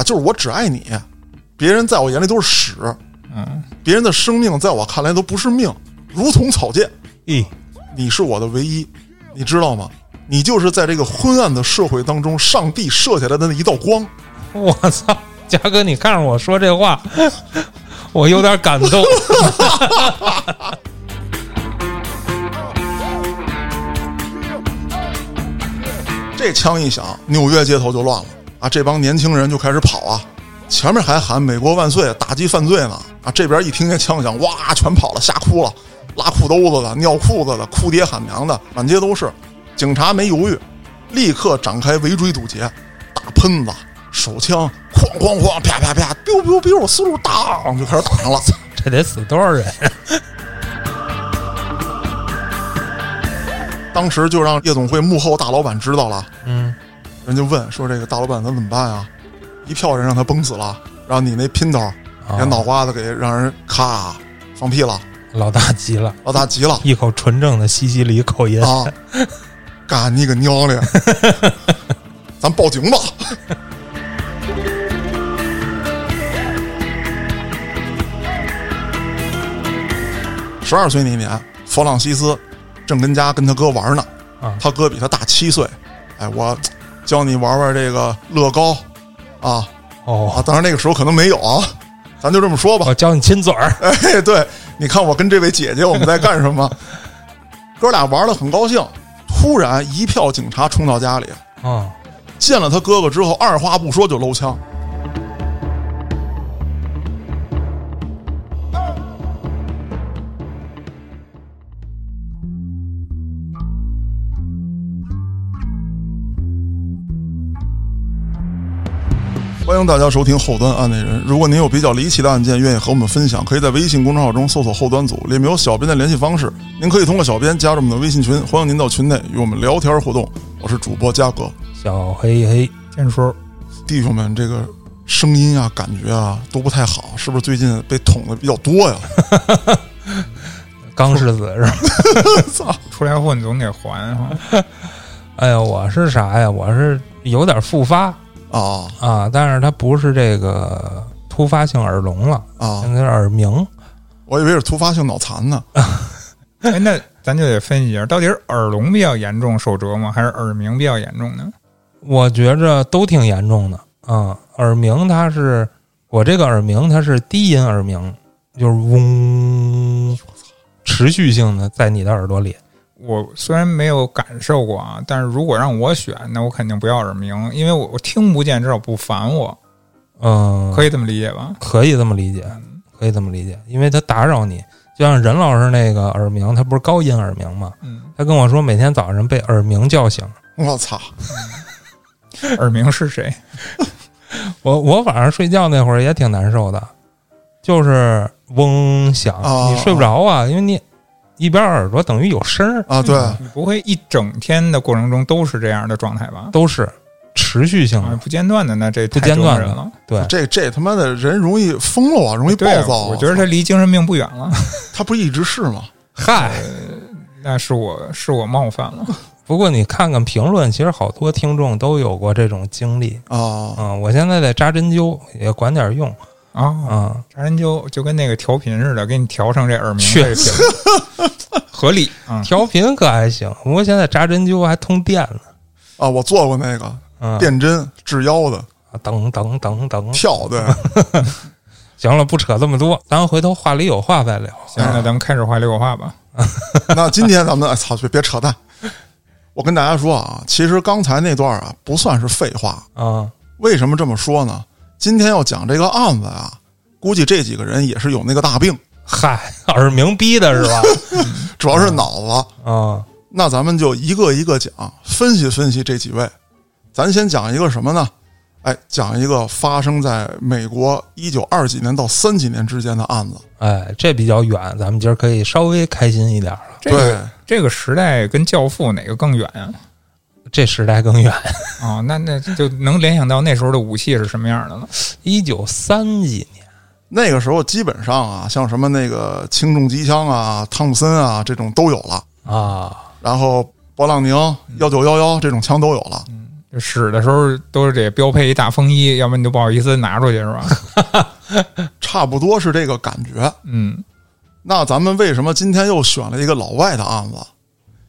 啊，就是我只爱你，别人在我眼里都是屎，嗯，别人的生命在我看来都不是命，如同草芥。咦，你是我的唯一，你知道吗？你就是在这个昏暗的社会当中，上帝射下来的那一道光。我操，嘉哥，你看着我说这话，我有点感动。这枪一响，纽约街头就乱了啊！这帮年轻人就开始跑啊，前面还喊“美国万岁”，打击犯罪呢啊！这边一听见枪响，哇，全跑了，吓哭了，拉裤兜子的、尿裤子的、哭爹喊娘的，满街都是。警察没犹豫，立刻展开围追堵截，大喷子、手枪，哐哐哐，啪啪啪，biu biu biu，四路当就开始打上了。这得死多少人？当时就让夜总会幕后大老板知道了，嗯，人就问说：“这个大老板咱怎么办啊？一票人让他崩死了，然后你那姘头连脑瓜子给让人咔放屁了，老大急了，老大急了一口纯正的西西里口音。啊！干你个娘的！咱报警吧！十二岁那年，弗朗西斯正跟家跟他哥玩呢，啊他哥比他大七岁。哎，我教你玩玩这个乐高啊啊！哦，当然那个时候可能没有啊，咱就这么说吧。我教你亲嘴儿。哎，对，你看我跟这位姐姐我们在干什么？哥俩玩的很高兴，突然一票警察冲到家里，啊，见了他哥哥之后，二话不说就搂枪。欢迎大家收听后端案内人。如果您有比较离奇的案件，愿意和我们分享，可以在微信公众号中搜索“后端组”，里面有小编的联系方式。您可以通过小编加入我们的微信群，欢迎您到群内与我们聊天互动。我是主播嘉哥，小黑黑，天叔，弟兄们，这个声音啊，感觉啊都不太好，是不是最近被捅的比较多呀？刚是子是吧？操！出来混总得还哈。哎呀，我是啥呀？我是有点复发啊啊，但是它不是这个突发性耳聋了，啊！那是耳鸣。我以为是突发性脑残呢。哎，那咱就得分析一下，到底是耳聋比较严重受折磨，还是耳鸣比较严重呢？我觉着都挺严重的啊。耳鸣它是我这个耳鸣，它是低音耳鸣，就是嗡，持续性的在你的耳朵里。我虽然没有感受过啊，但是如果让我选，那我肯定不要耳鸣，因为我我听不见，至少不烦我，嗯，以可以这么理解吧？可以这么理解，可以这么理解，因为它打扰你。就像任老师那个耳鸣，他不是高音耳鸣吗？嗯，他跟我说，每天早上被耳鸣叫醒。我操！耳鸣是谁？我我晚上睡觉那会儿也挺难受的，就是嗡响，哦你睡不着啊，因为你一边耳朵等于有声儿，啊，对，你不会一整天的过程中都是这样的状态吧？都是持续性的，啊，不间断的，那这不间断人了。对，这这他妈的人容易疯了啊，容易暴躁啊。我觉得他离精神病不远了。他不是一直是吗？嗨。那是我是我冒犯了。不过你看看评论，其实好多听众都有过这种经历啊啊、我现在在扎针灸，也管点用啊，啊、扎针灸就跟那个调频似的，给你调成这耳鸣确这频，合理啊。调频可还行，不过现在扎针灸还通电呢，啊！我做过那个嗯，电针治腰的啊噔噔噔噔，跳，对，行了，不扯这么多，咱回头话里有话再聊。行，那咱们开始话里有话吧。那今天咱们哎操，别别扯淡。我跟大家说啊，其实刚才那段啊不算是废话。啊，为什么这么说呢？今天要讲这个案子啊，估计这几个人也是有那个大病，嗨，耳鸣逼的是吧？主要是脑子。啊，那咱们就一个一个讲，分析分析这几位。咱先讲一个什么呢？哎，讲一个发生在美国一九二几年到三几年之间的案子。哎，这比较远，咱们今儿可以稍微开心一点了。这个这个时代跟《教父》哪个更远啊？这时代更远，哦，那那就能联想到那时候的武器是什么样的了。一九三几年那个时候基本上啊，像什么那个轻重机枪啊、汤姆森啊这种都有了，啊，然后勃朗宁幺九幺幺这种枪都有了。嗯使的时候都是得标配一大风衣，要不然你就不好意思拿出去，是吧？差不多是这个感觉。嗯那咱们为什么今天又选了一个老外的案子？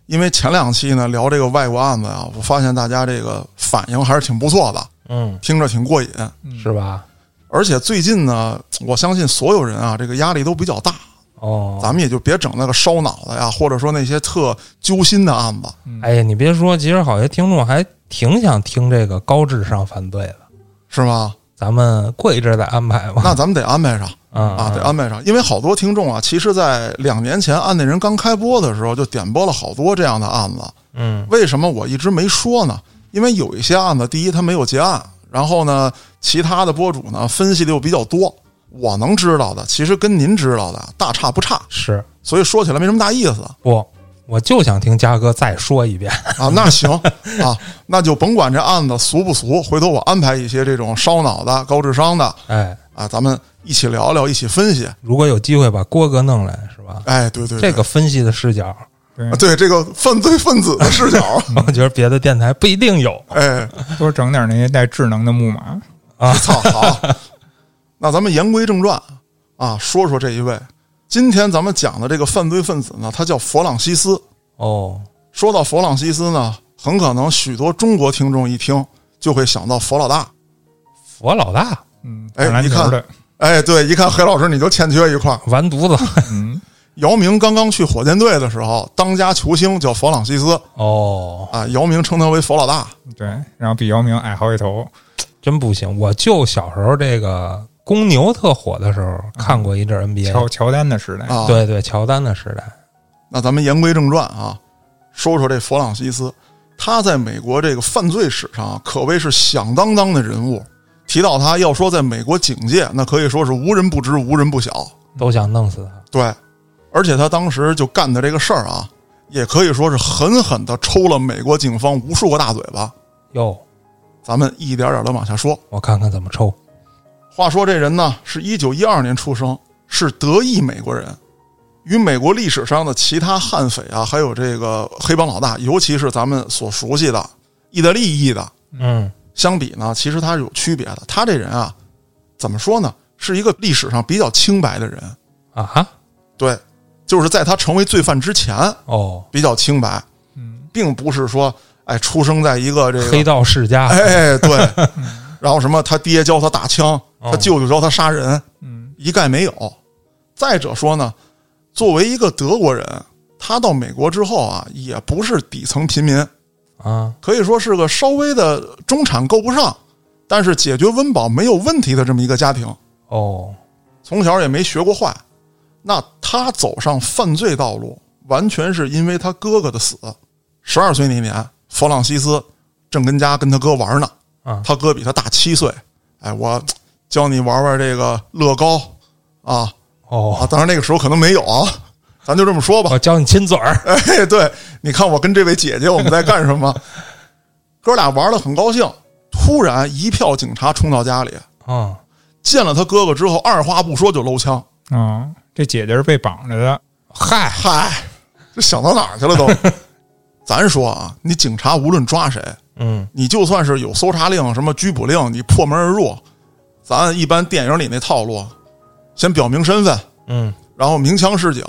因为前两期呢聊这个外国案子啊，我发现大家这个反应还是挺不错的，嗯，听着挺过瘾。是吧？而且最近呢，我相信所有人啊，这个压力都比较大，哦，咱们也就别整那个烧脑子呀，或者说那些特揪心的案子。哎呀，你别说，其实好些听众还挺想听这个高智商犯罪的，是吧？咱们过一阵儿再安排吧。那咱们得安排上啊啊，得安排上，因为好多听众啊，其实，在两年前案内人刚开播的时候，就点播了好多这样的案子。嗯为什么我一直没说呢？因为有一些案子，第一它没有结案，然后呢，其他的播主呢分析的又比较多，我能知道的其实跟您知道的大差不差，是所以说起来没什么大意思不？我就想听嘉哥再说一遍。啊。那行啊，那就甭管这案子俗不俗，回头我安排一些这种烧脑的、高智商的哎，啊，咱们一起聊聊，一起分析。如果有机会把郭哥弄来，是吧？哎，对对对这个分析的视角，对这个犯罪分子的视角，我觉得别的电台不一定有哎，多整点那些带智能的木马。啊。操好，那咱们言归正传啊，说说这一位。今天咱们讲的这个犯罪分子呢，他叫弗朗西斯。哦，说到弗朗西斯呢，很可能许多中国听众一听就会想到佛老大。佛老大嗯，哎你看哎，对，一看黑老师你就欠缺一块儿。完犊子。嗯，姚明刚刚去火箭队的时候，当家球星叫佛朗西斯哦，啊，姚明称他为佛老大。对，然后比姚明矮好几头。真不行！我就小时候这个公牛特火的时候，看过一阵 NBA。乔乔丹的时代，啊，对对，乔丹的时代。那咱们言归正传啊，说说这弗朗西斯，他在美国这个犯罪史上啊可谓是响当当的人物。提到他，要说在美国警界，那可以说是无人不知、无人不晓。都想弄死他。对，而且他当时就干的这个事儿啊，也可以说是狠狠的抽了美国警方无数个大嘴巴。哟，咱们一点点的往下说。我看看怎么抽。话说这人呢，是一九一二年出生，是德裔美国人，与美国历史上的其他悍匪啊，还有这个黑帮老大，尤其是咱们所熟悉的意大利裔的嗯，相比呢，其实他是有区别的。他这人啊，怎么说呢，是一个历史上比较清白的人。啊哈，对，就是在他成为罪犯之前哦，比较清白，嗯，并不是说哎出生在一个这个黑道世家。哎对，然后什么他爹教他打枪，他舅舅教他杀人，嗯，一概没有。再者说呢，作为一个德国人，他到美国之后啊，也不是底层贫民，啊，可以说是个稍微的中产够不上，但是解决温饱没有问题的这么一个家庭。哦，从小也没学过坏，那他走上犯罪道路，完全是因为他哥哥的死。十二岁那年，弗朗西斯正跟家跟他哥玩呢，啊他哥比他大七岁。哎，我教你玩玩这个乐高啊啊！哦，当然那个时候可能没有啊，咱就这么说吧。我教你亲嘴儿。哎，对，你看我跟这位姐姐我们在干什么？哥俩玩的很高兴，突然一票警察冲到家里，啊，见了他哥哥之后，二话不说就搂枪。啊，这姐姐是被绑着的，嗨，嗨，这想到哪儿去了都？咱说啊，你警察无论抓谁，嗯，你就算是有搜查令、什么拘捕令，你破门而入，咱一般电影里那套路，先表明身份，嗯，然后鸣枪示警，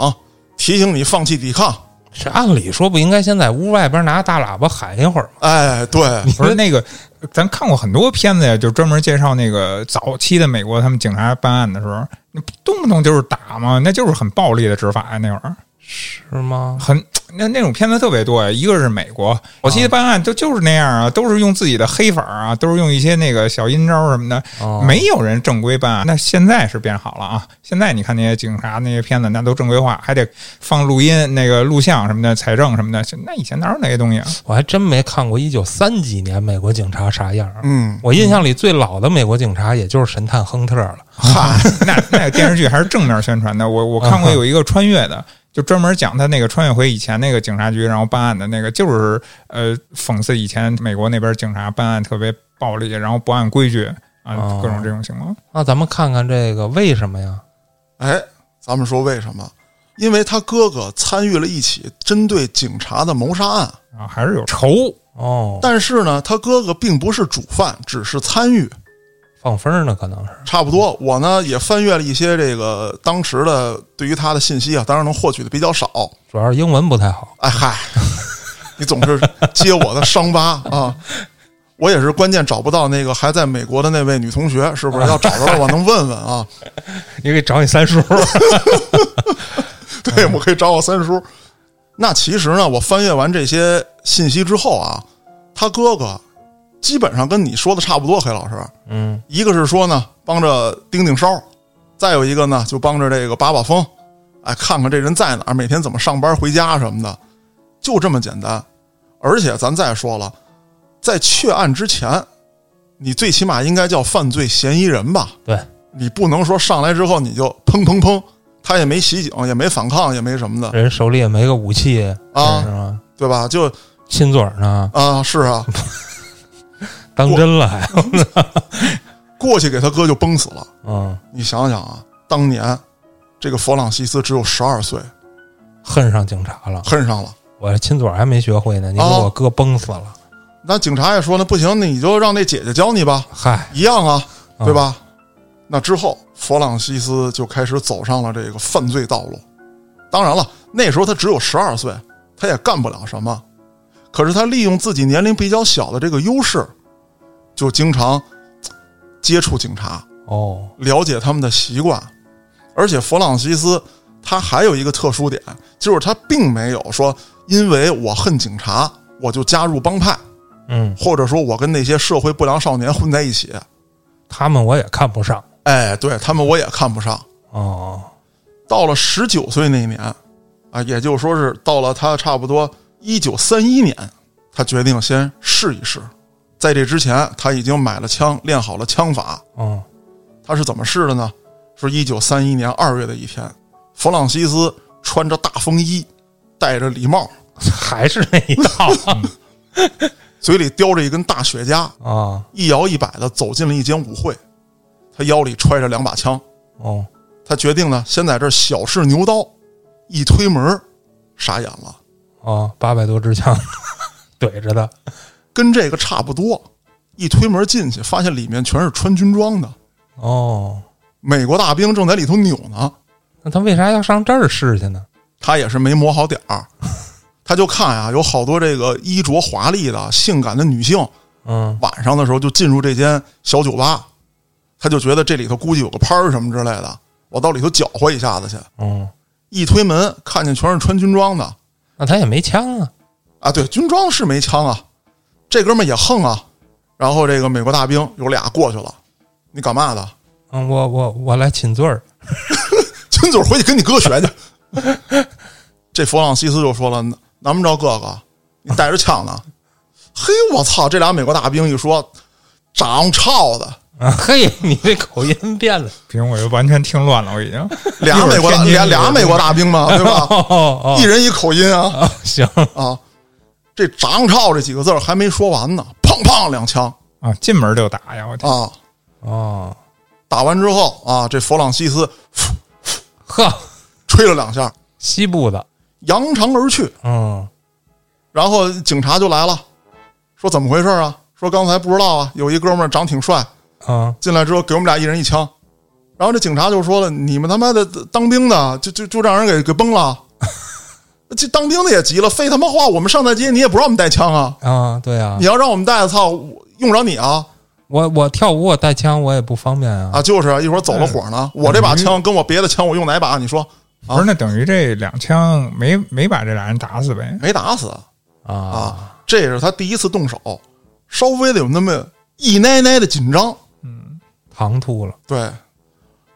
提醒你放弃抵抗。这按理说不应该先在屋外边拿大喇叭喊一会儿吗？哎，对，不是那个，咱看过很多片子呀，就专门介绍那个早期的美国他们警察办案的时候，那动不动就是打嘛，那就是很暴力的执法呀，那会儿是吗？很那那种片子特别多呀。一个是美国早期的办案都就是那样啊，都是用自己的黑法啊，都是用一些那个小阴招什么的，哦没有人正规办案。那现在是变好了啊，现在你看那些警察那些片子，那都正规化，还得放录音、那个录像什么的、采证什么的。那以前哪有那些东西啊？我还真没看过一九三几年美国警察啥样儿。嗯，我印象里最老的美国警察也就是神探亨特了。哈，那 那个电视剧还是正面宣传的。我我看过有一个穿越的，就专门讲他那个穿越回以前那个警察局，然后办案的那个，就是呃讽刺以前美国那边警察办案特别暴力，然后不按规矩啊哦，各种这种情况。那咱们看看这个为什么呀？哎，咱们说为什么？因为他哥哥参与了一起针对警察的谋杀案，啊，还是有仇。哦，但是呢，他哥哥并不是主犯，只是参与。放风呢，可能是差不多，我呢也翻阅了一些这个当时的对于他的信息啊，当然能获取的比较少。主要是英文不太好。哎嗨，你总是揭我的伤疤啊！我也是关键找不到那个还在美国的那位女同学，是不是要找着了？我能问问啊？你可以找你三叔。对，我可以找我三叔。那其实呢，我翻阅完这些信息之后啊，他哥哥基本上跟你说的差不多。黑老师，嗯，一个是说呢，帮着盯盯梢；再有一个呢，就帮着这个把把风，哎，看看这人在哪儿，每天怎么上班回家什么的，就这么简单。而且咱再说了，在确案之前，你最起码应该叫犯罪嫌疑人吧？对，你不能说上来之后你就砰砰砰，他也没袭警，也没反抗，也没什么的，人手里也没个武器啊是吧？对吧？就亲嘴儿呢，啊，是啊，当真了还。过去给他哥就崩死了。嗯，你想想啊，当年这个弗朗西斯只有十二岁，恨上警察了。恨上了。我亲嘴还没学会呢，你给哦我哥崩死了。那警察也说那不行，那你就让那姐姐教你吧，嗨，一样啊，嗯对吧？那之后，弗朗西斯就开始走上了这个犯罪道路。当然了，那时候他只有十二岁，他也干不了什么。可是他利用自己年龄比较小的这个优势，就经常接触警察，哦，了解他们的习惯。而且弗朗西斯他还有一个特殊点，就是他并没有说因为我恨警察，我就加入帮派，嗯，或者说我跟那些社会不良少年混在一起。他们我也看不上。哎，对他们我也看不上。哦，到了十九岁那年，啊，也就是说是到了他差不多一九三一年，他决定先试一试。在这之前，他已经买了枪，练好了枪法。嗯，他是怎么试的呢？是一九三一年二月的一天，弗朗西斯穿着大风衣，戴着礼帽，还是那一套 嘴里叼着一根大雪茄，啊。一摇一摆的走进了一间舞会。他腰里揣着两把枪，哦，他决定呢，先在这小试牛刀。一推门，傻眼了，哦，八百多支枪 怼着的。跟这个差不多。一推门进去，发现里面全是穿军装的哦，美国大兵，正在里头扭呢。那他为啥要上这儿试去呢？他也是没磨好点儿，他就看啊、有好多这个衣着华丽的、性感的女性，嗯，晚上的时候就进入这间小酒吧，他就觉得这里头估计有个拍儿什么之类的，我到里头搅和一下子去。嗯，一推门，看见全是穿军装的那他也没枪啊。啊，对，军装是没枪啊，这哥们也横啊。然后这个美国大兵有俩过去了，你干嘛的？嗯，我我我来亲嘴儿。亲嘴儿回去跟你哥学去。这弗朗西斯就说了：“难不着哥哥，你带着枪呢？”嘿，我操！这俩美国大兵一说，长操的，啊，嘿，你这口音变了。不行，我就完全听乱了，我已经。俩美国大一会儿天津俩俩美国大兵嘛，对吧？哦哦一人一口音啊哦，行，啊！这长操这几个字儿还没说完呢，砰砰两枪啊，进门就打呀！我天，啊！哦，打完之后啊，这弗朗西斯呵，吹了两下，西部的，扬长而去。嗯，然后警察就来了，说怎么回事啊？说刚才不知道啊，有一哥们儿长挺帅，啊，进来之后给我们俩一人一枪。然后这警察就说了：“你们他妈的当兵的，就就就让人给给崩了。这当兵的也急了，废他妈话！我们上大街你也不让我们带枪啊！啊，对啊你，要让我们带，操，我用不着你啊！我我跳舞我带枪我也不方便啊。啊，就是啊一会儿走了火呢。我这把枪跟我别的枪，我用哪把？你说不是，那等于这两枪没没把这俩人打死呗？没打死啊，啊？这是他第一次动手，稍微的有那么一奶奶的紧张。嗯唐突了，对，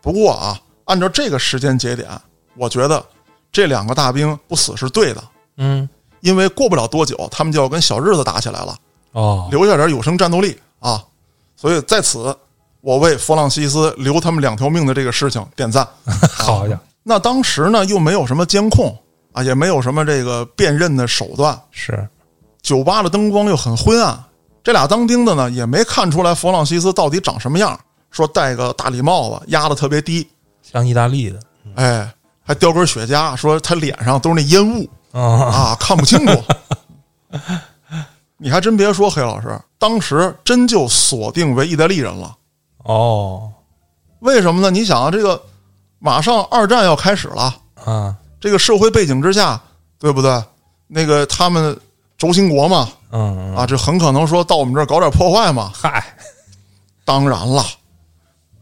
不过啊，按照这个时间节点，我觉得这两个大兵不死是对的，嗯，因为过不了多久，他们就要跟小日子打起来了，哦，留下点有生战斗力啊！所以在此，我为弗朗西斯留他们两条命的这个事情点赞。好家伙，那当时呢，又没有什么监控啊，也没有什么这个辨认的手段，是，酒吧的灯光又很昏暗，这俩当兵的呢也没看出来弗朗西斯到底长什么样。说戴个大礼帽子，压的特别低，像意大利的，哎，还叼根雪茄，说他脸上都是那烟雾啊啊，看不清楚。你还真别说，黑老师，当时真就锁定为意大利人了。哦为什么呢？你想啊，这个马上二战要开始了，啊这个社会背景之下，对不对？那个他们轴心国嘛，嗯嗯啊，这很可能说到我们这儿搞点破坏嘛。嗨当然了，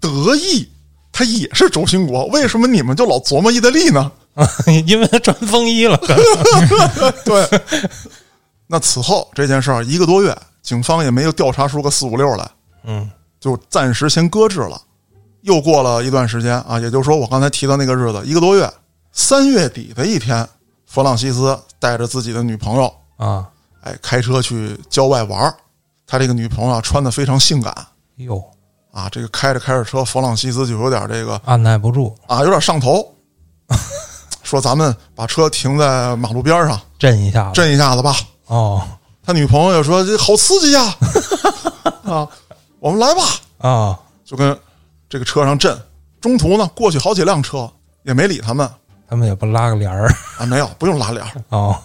德意它也是轴心国，为什么你们就老琢磨意大利呢？因为他穿风衣了，对。那此后这件事儿一个多月，警方也没有调查出个四五六来，嗯就暂时先搁置了。又过了一段时间啊，也就是说我刚才提到那个日子，一个多月，三月底的一天，弗朗西斯带着自己的女朋友，啊哎，开车去郊外玩儿。他这个女朋友啊穿的非常性感哟啊，这个开着开着车，弗朗西斯就有点这个按耐不住，啊，有点上头，说咱们把车停在马路边上，震一下子震一下子吧。哦他女朋友说这好刺激呀，啊，我们来吧，啊就跟这个车上震。中途呢，过去好几辆车也没理他们他们也不拉个帘儿啊，没有，不用拉帘儿。哦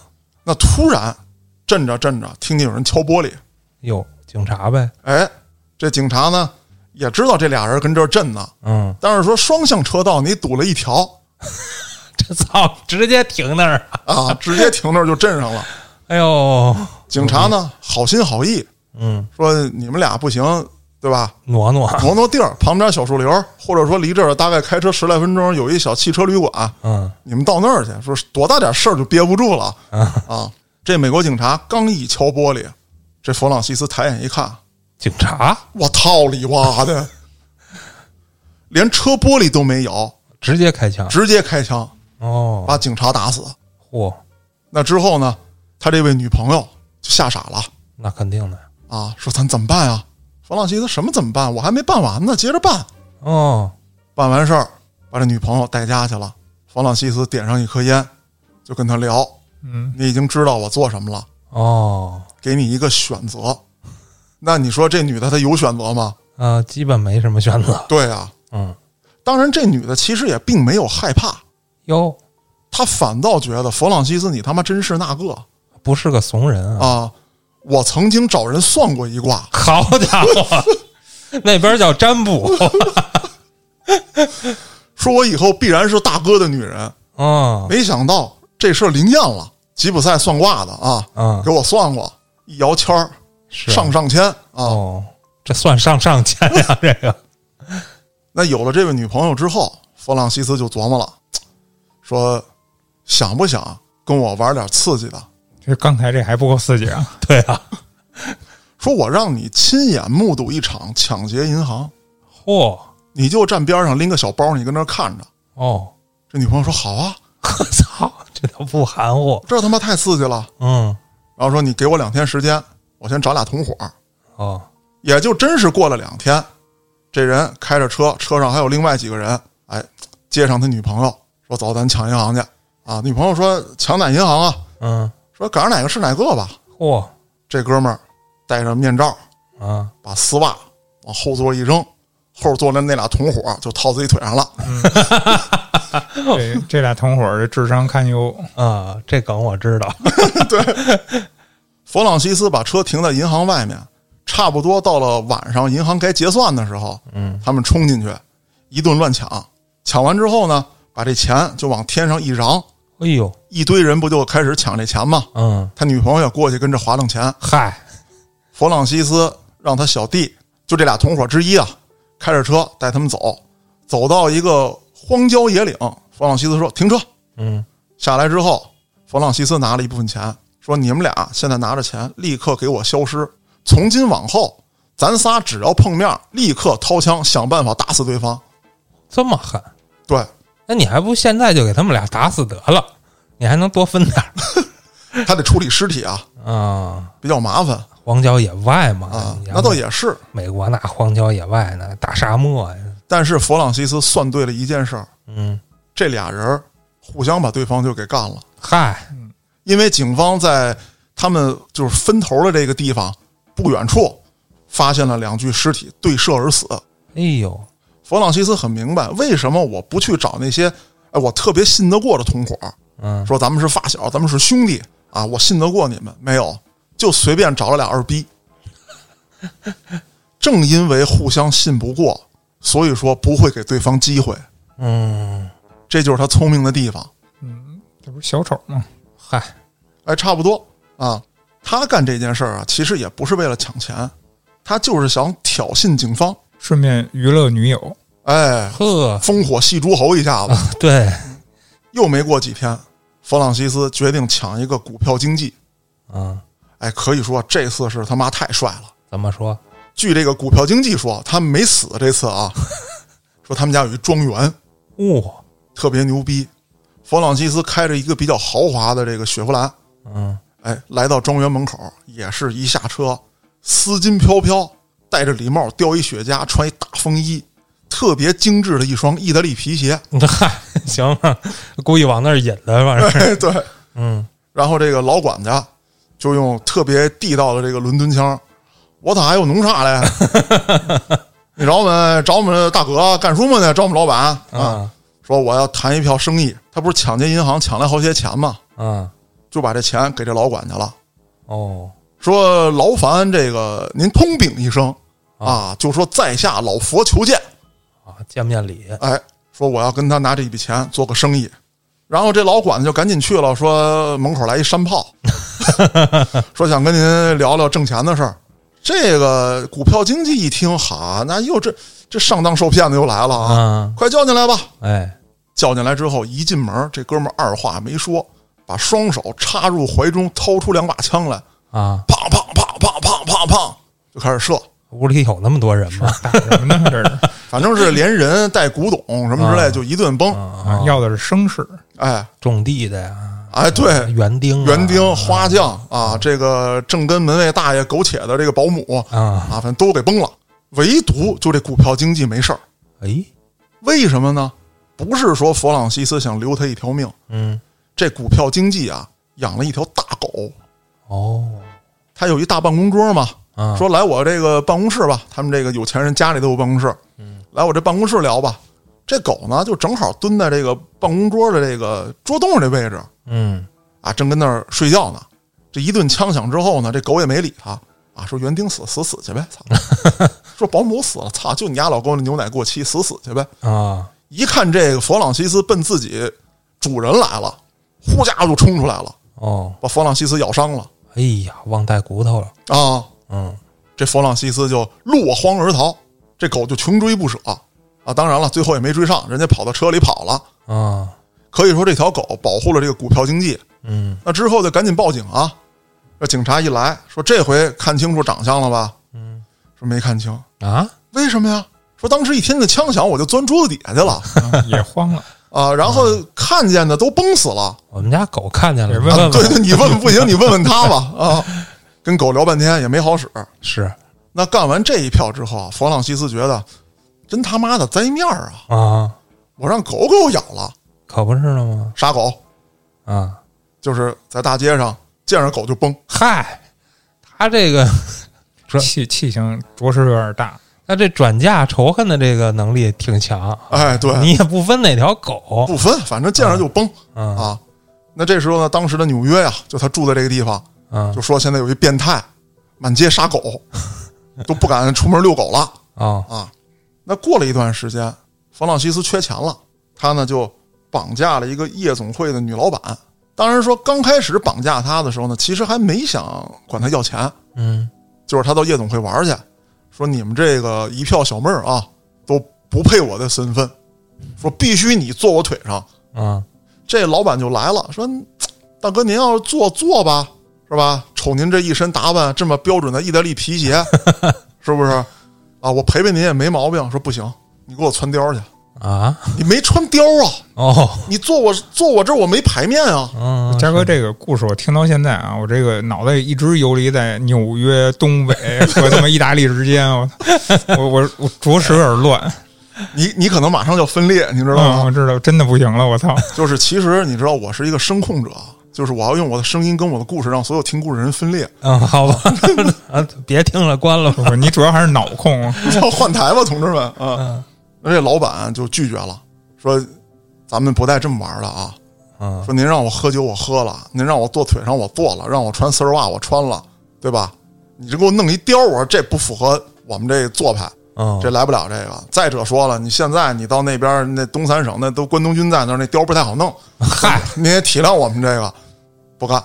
那突然震着震着，听见有人敲玻璃，哟警察呗哎，这警察呢也知道这俩人跟这儿震呢，嗯。但是说双向车道你堵了一条。这操直接停那儿啊，直接停那儿就震上了。哎呦。警察呢好心好意嗯。说你们俩不行，对吧？挪挪。挪挪地儿，旁边小树林儿，或者说离这儿大概开车十来分钟有一小汽车旅馆，嗯。你们到那儿去。说多大点事儿就憋不住了。啊！这美国警察刚一敲玻璃，这弗朗西斯抬眼一看，警察我操你妈的！连车玻璃都没有，直接开枪直接开枪哦把警察打死。嚯那之后呢，他这位女朋友就吓傻了那肯定的啊，说咱怎么办呀？弗朗西斯什么怎么办？我还没办完呢，接着办。哦办完事儿，把这女朋友带家去了。弗朗西斯点上一颗烟，就跟他聊：“嗯，你已经知道我做什么了，哦给你一个选择。”那你说这女的她有选择吗？啊基本没什么选择。对啊，嗯。当然这女的其实也并没有害怕，哟。她反倒觉得弗朗西斯你他妈真是那个。不是个怂人啊。啊！我曾经找人算过一卦，好家伙。那边叫占卜。说我以后必然是大哥的女人。哦没想到这事儿灵验了，吉普赛算卦的啊，嗯给我算过，一摇签儿是上上签啊。哦这算上上签呀 这个那有了这位女朋友之后，弗朗西斯就琢磨了，说想不想跟我玩点刺激的？这刚才这还不够刺激啊！对啊说我让你亲眼目睹一场抢劫银行，嚯你就站边上拎个小包，你跟那看着。哦这女朋友说好啊，我 操这都不含糊这他妈太刺激了。嗯然后说你给我两天时间，我先找俩同伙。哦也就真是过了两天，这人开着车，车上还有另外几个人，哎，接上他女朋友，说走，咱抢银行去啊。女朋友说抢哪银行啊？嗯说赶上哪个是哪个吧。嚯这哥们儿戴着面罩，啊把丝袜往后座一扔，后座的那俩同伙就套自己腿上了。这这俩同伙儿的智商堪忧。啊这梗我知道 弗朗西斯把车停在银行外面，差不多到了晚上，银行该结算的时候，嗯，他们冲进去，一顿乱抢。抢完之后呢，把这钱就往天上一扬，哎呦一堆人不就开始抢这钱吗？嗯他女朋友也过去跟着划弄钱。嗨弗朗西斯让他小弟，就这俩同伙之一啊，开着车带他们走，走到一个荒郊野岭。弗朗西斯说：“停车。嗯”下来之后，弗朗西斯拿了一部分钱，说：“你们俩现在拿着钱，立刻给我消失。从今往后，咱仨只要碰面，立刻掏枪，想办法打死对方。这么狠对，那你还不现在就给他们俩打死得了？你还能多分点儿他 得处理尸体啊，啊？比较麻烦荒郊野外嘛，啊。那倒也是，美国那荒郊野外呢大沙漠呀，但是弗朗西斯算对了一件事儿，嗯，这俩人互相把对方就给干了。嗨，因为警方在他们就是分头的这个地方不远处发现了两具尸体对射而死。哎呦，弗朗西斯很明白，为什么我不去找那些哎，我特别信得过的同伙，嗯，说咱们是发小，咱们是兄弟啊，我信得过你们。没有，就随便找了俩二逼。正因为互相信不过，所以说不会给对方机会，嗯，这就是他聪明的地方。嗯这不是小丑吗？嗨，哎，差不多啊。他干这件事儿啊，其实也不是为了抢钱，他就是想挑衅警方，顺便娱乐女友，哎，呵，烽火戏诸侯一下子。对，又没过几天，弗朗西斯决定抢一个股票经纪。嗯，哎，可以说这次是他妈太帅了。怎么说？据这个股票经纪说，他没死这次啊，说他们家有一庄园，哇，特别牛逼。弗朗西斯开着一个比较豪华的这个雪佛兰，嗯，哎，来到庄园门口，也是一下车，丝巾飘飘，戴着礼帽，叼一雪茄，穿一大风衣，特别精致的一双意大利皮鞋。嗨，行了，故意往那儿引的，反正，哎，对，嗯，然后这个老管家就用特别地道的这个伦敦腔：“我咋还有弄啥嘞？你找我们找我们大哥干什么呢？找我们老板啊？啊，说我要谈一票生意。他不是抢劫银行抢来好些钱吗？嗯，就把这钱给这老管家了。哦，说劳烦这个您通禀一声啊，就说在下老佛求见。啊，见面礼，哎，说我要跟他拿这一笔钱做个生意。然后这老管子就赶紧去了，说门口来一山炮，说想跟您聊聊挣钱的事儿。这个股票经济一听，哈，那又这这上当受骗的又来了啊！啊，快叫进来吧。哎，叫进来之后，一进门，这哥们儿二话没说，把双手插入怀中，掏出两把枪来，啊，砰砰砰砰砰砰砰，就开始射。屋里有那么多人吗？打什么呢？这 是反正是连人带古董什么之类，啊就一顿崩。啊，要的是声势，哎种地的呀，哎，对，园丁啊，园丁、花匠啊，这个正跟门卫大爷苟且的这个保姆啊，啊，反正都给崩了。唯独就这股票经济没事儿，哎，为什么呢？不是说弗朗西斯想留他一条命，嗯，这股票经济啊养了一条大狗，哦，他有一大办公桌嘛，啊，说来我这个办公室吧，他们这个有钱人家里都有办公室，嗯，来我这办公室聊吧。这狗呢，就正好蹲在这个办公桌的这个桌洞这位置嗯，啊，正跟那儿睡觉呢。这一顿枪响之后呢，这狗也没理他啊，说园丁死死死去呗，操！说保姆死了，操！就你家老公的牛奶过期，死死去呗。啊，一看这个弗朗西斯奔自己主人来了，呼家伙就冲出来了，哦，把弗朗西斯咬伤了哎呀，忘带骨头了，啊！嗯，这弗朗西斯就落荒而逃，这狗就穷追不舍啊！当然了，最后也没追上，人家跑到车里跑了。啊，可以说这条狗保护了这个股票经济。嗯，那之后就赶紧报警啊！这警察一来说，这回看清楚长相了吧？嗯，说没看清，啊，为什么呀？说当时一听见枪响，我就钻桌子底下去了啊 也慌了。啊，然后看见的都崩死了。我们家狗看见了，得问问对对，你问不行，你问问他吧啊！跟狗聊半天也没好使。是那干完这一票之后，弗朗西斯觉得真他妈的栽面儿啊！啊，我让狗给我咬了，可不是了吗？杀狗啊，就是在大街上见着狗就崩。嗨，他这个说气气性着实有点大。他这转嫁仇恨的这个能力挺强，哎，对，你也不分哪条狗不分，反正见着就崩嗯啊。那这时候呢，当时的纽约呀，就他住的这个地方，嗯就说现在有一变态满街杀狗，都不敢出门遛狗了啊啊。那过了一段时间，弗朗西斯缺钱了，他呢就绑架了一个夜总会的女老板。当然说刚开始绑架他的时候呢，其实还没想管他要钱，嗯就是他到夜总会玩去，说你们这个一票小妹儿啊，都不配我的身份，说必须你坐我腿上。啊这老板就来了，说大哥您要是坐坐吧，是吧？瞅您这一身打扮，这么标准的意大利皮鞋，是不是？啊，我陪陪您也没毛病。说不行，你给我穿貂去，啊你没穿貂啊？哦你坐我坐我这儿我没牌面啊。嗯嘉哥，这个故事我听到现在啊，我这个脑袋一直游离在纽约、东北 和他妈意大利之间，我我我我着实有点乱。你你可能马上就要分裂，你知道嗯，吗？我知道，真的不行了，我操！就是其实你知道，我是一个声控者，就是我要用我的声音跟我的故事，让所有听故事人分裂。嗯好吧 啊别听了关了吧不，你主要还是脑控。要换台吧，同志们啊！那这老板就拒绝了，说咱们不带这么玩的啊。嗯说您让我喝酒我喝了，您让我坐腿上我坐了，让我穿丝袜我穿了，对吧？你这给我弄一貂，我说这不符合我们这做派，嗯，这来不了这个。再者说了，你现在你到那边那东三省那都关东军在那儿，那貂不太好弄，嗨，你也体谅我们这个，不干，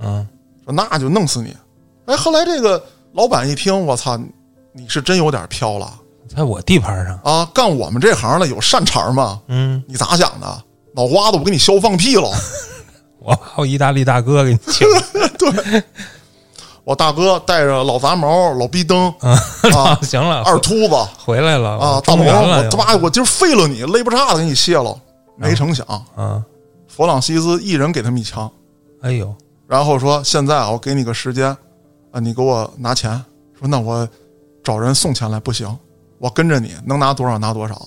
嗯说那就弄死你。哎，后来这个老板一听，我操，你是真有点飘了在我地盘上，啊！干我们这行的有善茬吗？嗯，你咋想的？脑瓜子我给你削放屁了！我把我意大利大哥给你请，我大哥带着老杂毛、老逼灯啊，行了，二秃子回来了啊，大中毛，原了又，我他妈我今儿废了你，勒不叉子给你卸了。没成想，啊，弗朗西斯一人给他们一枪，哎呦，然后说：“现在啊，我给你个时间啊，你给我拿钱。”说：“那我找人送钱来不行，我跟着你，能拿多少拿多少。”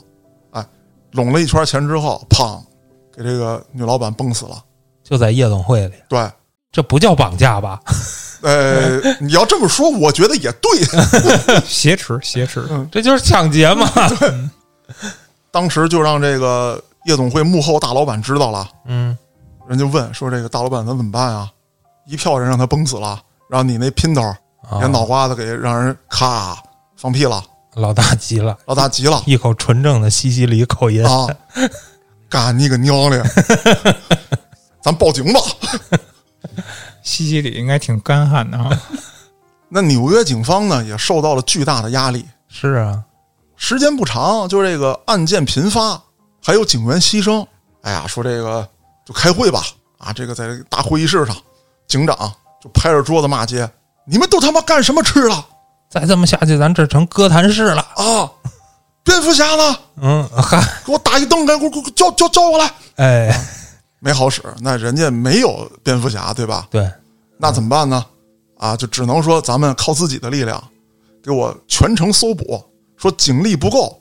哎，拢了一圈钱之后，砰，给这个女老板崩死了。就在夜总会里，对，这不叫绑架吧？呃，你要这么说，我觉得也对。挟持挟持，这就是抢劫嘛。当时就让这个夜总会幕后大老板知道了，嗯，人就问说：“这个大老板咱怎么办啊？一票人让他崩死了，然后你那姘头啊连脑瓜子给让人咔放屁了，老大急了，老大急了一口纯正的西西里口音，啊！干你个娘嘞！咱报警吧。西西里应该挺干旱的哈。那纽约警方呢也受到了巨大的压力，是啊，时间不长，就这个案件频发，还有警员牺牲。哎呀，说这个就开会吧，啊，这个在大会议室上，警长就拍着桌子骂街：“你们都他妈干什么吃了再这么下去，咱这成哥谭市了。啊？蝙蝠侠呢？嗯，嗨，给我打一灯，给我给我叫叫叫过来。哎，没好使，那人家没有蝙蝠侠，对吧？对，那怎么办呢？啊，就只能说咱们靠自己的力量，给我全城搜捕。说警力不够，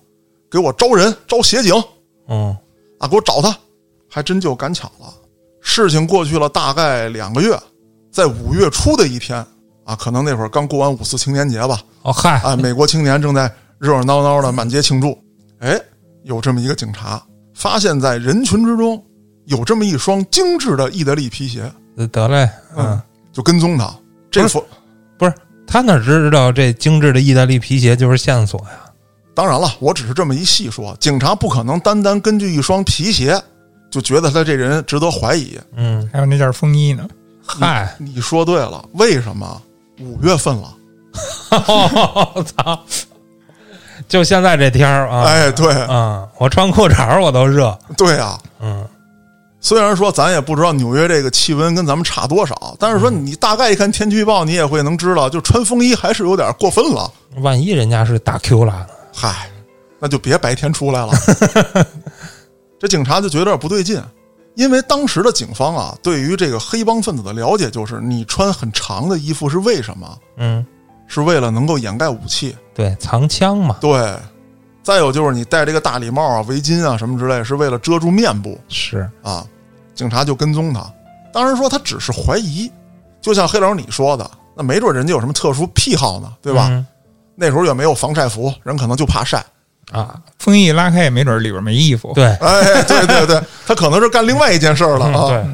给我招人招协警嗯，啊，给我找他。还真就赶巧了，事情过去了大概两个月，在五月初的一天啊，可能那会儿刚过完五四青年节吧，哦嗨，啊，美国青年正在热热闹闹的满街庆祝。哎，有这么一个警察，发现在人群之中有这么一双精致的意大利皮鞋，得嘞，嗯，就跟踪他。这不佛不是他哪知道这精致的意大利皮鞋就是线索呀？当然了，我只是这么一细说，警察不可能单单根据一双皮鞋就觉得他这人值得怀疑。嗯，还有那件风衣呢，嗨，你说对了，为什么？五月份了，我操！就现在这天儿啊，哎，对嗯，我穿裤衩儿我都热，对啊。嗯，虽然说咱也不知道纽约这个气温跟咱们差多少，但是说你大概一看天气预报，你也会能知道，就穿风衣还是有点过分了。万一人家是打 Q 了呢？嗨，那就别白天出来了。这警察就觉得有点不对劲，因为当时的警方啊，对于这个黑帮分子的了解就是，你穿很长的衣服是为什么？嗯，是为了能够掩盖武器。对，藏枪嘛，对，再有就是你戴这个大礼帽啊、围巾啊什么之类，是为了遮住面部是，啊。警察就跟踪他，当然说他只是怀疑，就像黑老师你说的，那没准人家有什么特殊癖好呢，对吧？嗯那时候也没有防晒服，人可能就怕晒。啊，风衣一拉开也没准里边没衣服。对，哎，对对对，他可能是干另外一件事儿了啊。对，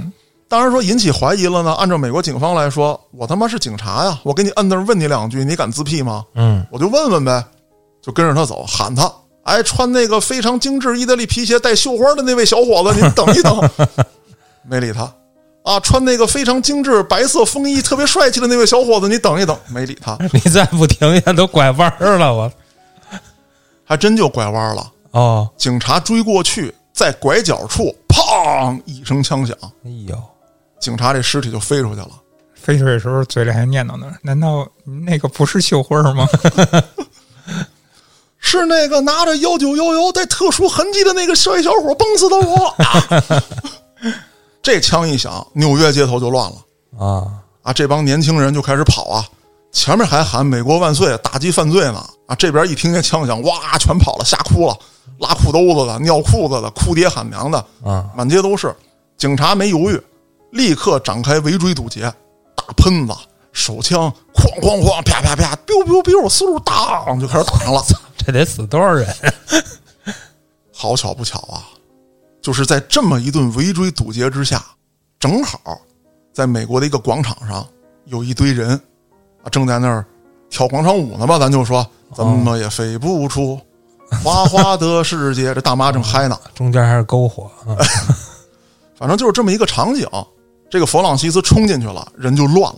当然说引起怀疑了呢。按照美国警方来说，我他妈是警察呀，我给你摁那儿问你两句，你敢自辟吗？嗯，我就问问呗，就跟着他走，喊他，哎，穿那个非常精致意大利皮鞋带绣花的那位小伙子，您等一等，没理他。啊，穿那个非常精致白色风衣特别帅气的那位小伙子，你等一等，没理他，你再不停下都拐弯儿了，我还真就拐弯了。哦，警察追过去，在拐角处，砰一声枪响，哎呦，警察这尸体就飞出去了。飞出去的时候嘴里还念叨呢：“难道那个不是绣花吗 是那个拿着幺九幺幺带特殊痕迹的那个帅小伙崩死的我。啊 这枪一响，纽约街头就乱了啊，啊！这帮年轻人就开始跑啊，前面还喊“美国万岁”，打击犯罪呢啊！这边一听见枪响，哇，全跑了，吓哭了，拉裤兜子的、尿裤子的、哭爹喊娘的，啊，满街都是。警察没犹豫，立刻展开围追堵截，大喷子、手枪，哐哐哐，啪啪啪，biu biu biu，嗖当就开始打上了。这得死多少人？好巧不巧啊，就是在这么一顿围追堵截之下，正好在美国的一个广场上，有一堆人啊正在那儿跳广场舞呢吧？咱就说怎么也飞不出花花的世界，这大妈正嗨呢。中间还是篝火啊，反正就是这么一个场景。这个弗朗西斯冲进去了，人就乱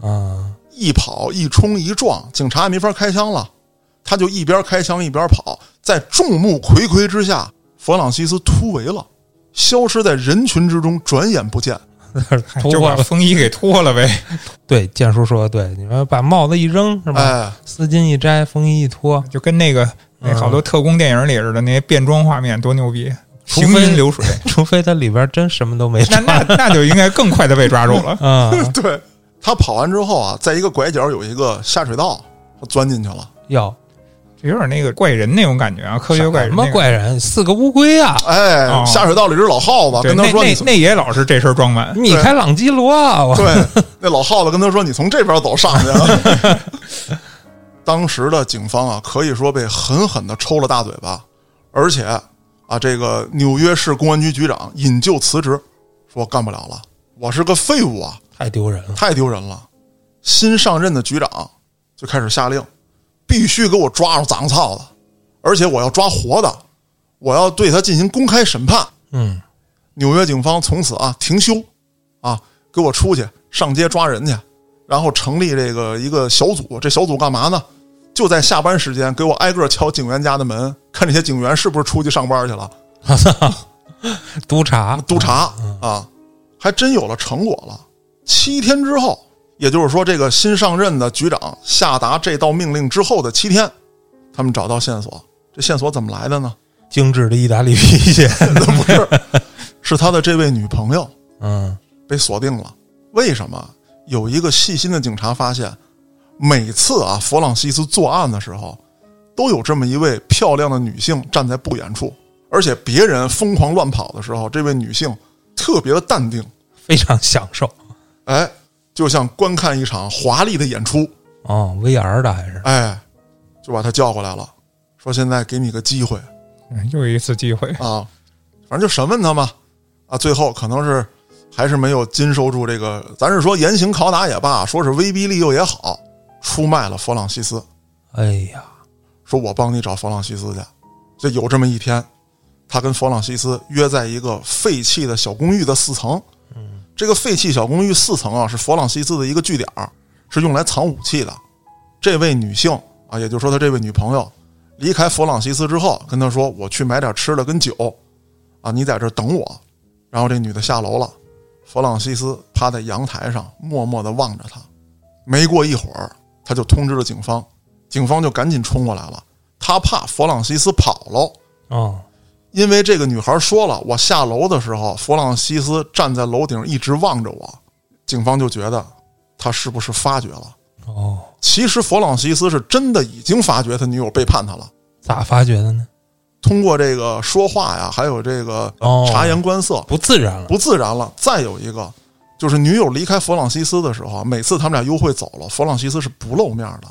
了，啊，一跑一冲一撞，警察也没法开枪了，他就一边开枪一边跑，在众目睽睽之下，弗朗西斯突围了，消失在人群之中，转眼不见。脱就把。风衣给脱了呗。对，建叔说的对，你说把帽子一扔是吧？哎，丝巾一摘，风衣一脱，就跟那个那好多特工电影里似的，那些变装画面多牛逼，行云流水。除非他里边真什么都没那穿。那那就应该更快的被抓住了。嗯，对他跑完之后啊，在一个拐角有一个下水道，他钻进去了。要有点那个怪人那种感觉啊，科学怪什么人那个。怪人？四个乌龟啊！哎，哦下水道里只老耗子跟他说你那那也老是这身装扮，米开朗基罗啊！我对，那老耗子跟他说：“你从这边走上去。”了。当时的警方啊，可以说被狠狠的抽了大嘴巴，而且啊，这个纽约市公安局局长引咎辞职，说干不了了，我是个废物啊，太丢人了。太丢人了。新上任的局长就开始下令，必须给我抓住脏操子，而且我要抓活的，我要对他进行公开审判。嗯，纽约警方从此啊停休，啊，给我出去上街抓人去，然后成立这个一个小组。这小组干嘛呢？就在下班时间给我挨个敲警员家的门，看这些警员是不是出去上班去了，督察，督查啊，还真有了成果了。七天之后，也就是说，这个新上任的局长下达这道命令之后的七天，他们找到线索。这线索怎么来的呢？精致的意大利皮鞋。不是，是他的这位女朋友嗯，被锁定了。为什么？有一个细心的警察发现，每次啊弗朗西斯作案的时候，都有这么一位漂亮的女性站在不远处，而且别人疯狂乱跑的时候，这位女性特别的淡定，非常享受。哎，就像观看一场华丽的演出，哦，VR 的还是哎，就把他叫过来了，说现在给你个机会嗯又一次机会。啊，反正就审问他嘛，啊，最后可能是还是没有经受住这个，咱是说严刑拷打也罢，说是威逼利诱也好，出卖了弗朗西斯，哎呀，说我帮你找弗朗西斯去。就有这么一天，他跟弗朗西斯约在一个废弃的小公寓的四层。这个废弃小公寓四层啊，是弗朗西斯的一个据点儿，是用来藏武器的。这位女性啊，也就是说他这位女朋友，离开弗朗西斯之后，跟他说：“我去买点吃的跟酒，啊，你在这等我。”然后这女的下楼了，弗朗西斯趴在阳台上，默默地望着她。没过一会儿，他就通知了警方，警方就赶紧冲过来了。他怕弗朗西斯跑了，哦，因为这个女孩说了，我下楼的时候，弗朗西斯站在楼顶一直望着我。警方就觉得他是不是发觉了？哦，其实弗朗西斯是真的已经发觉他女友背叛他了。咋发觉的呢？通过这个说话呀，还有这个哦察言观色，不自然了。不自然了。再有一个，就是女友离开弗朗西斯的时候，每次他们俩幽会走了，弗朗西斯是不露面的。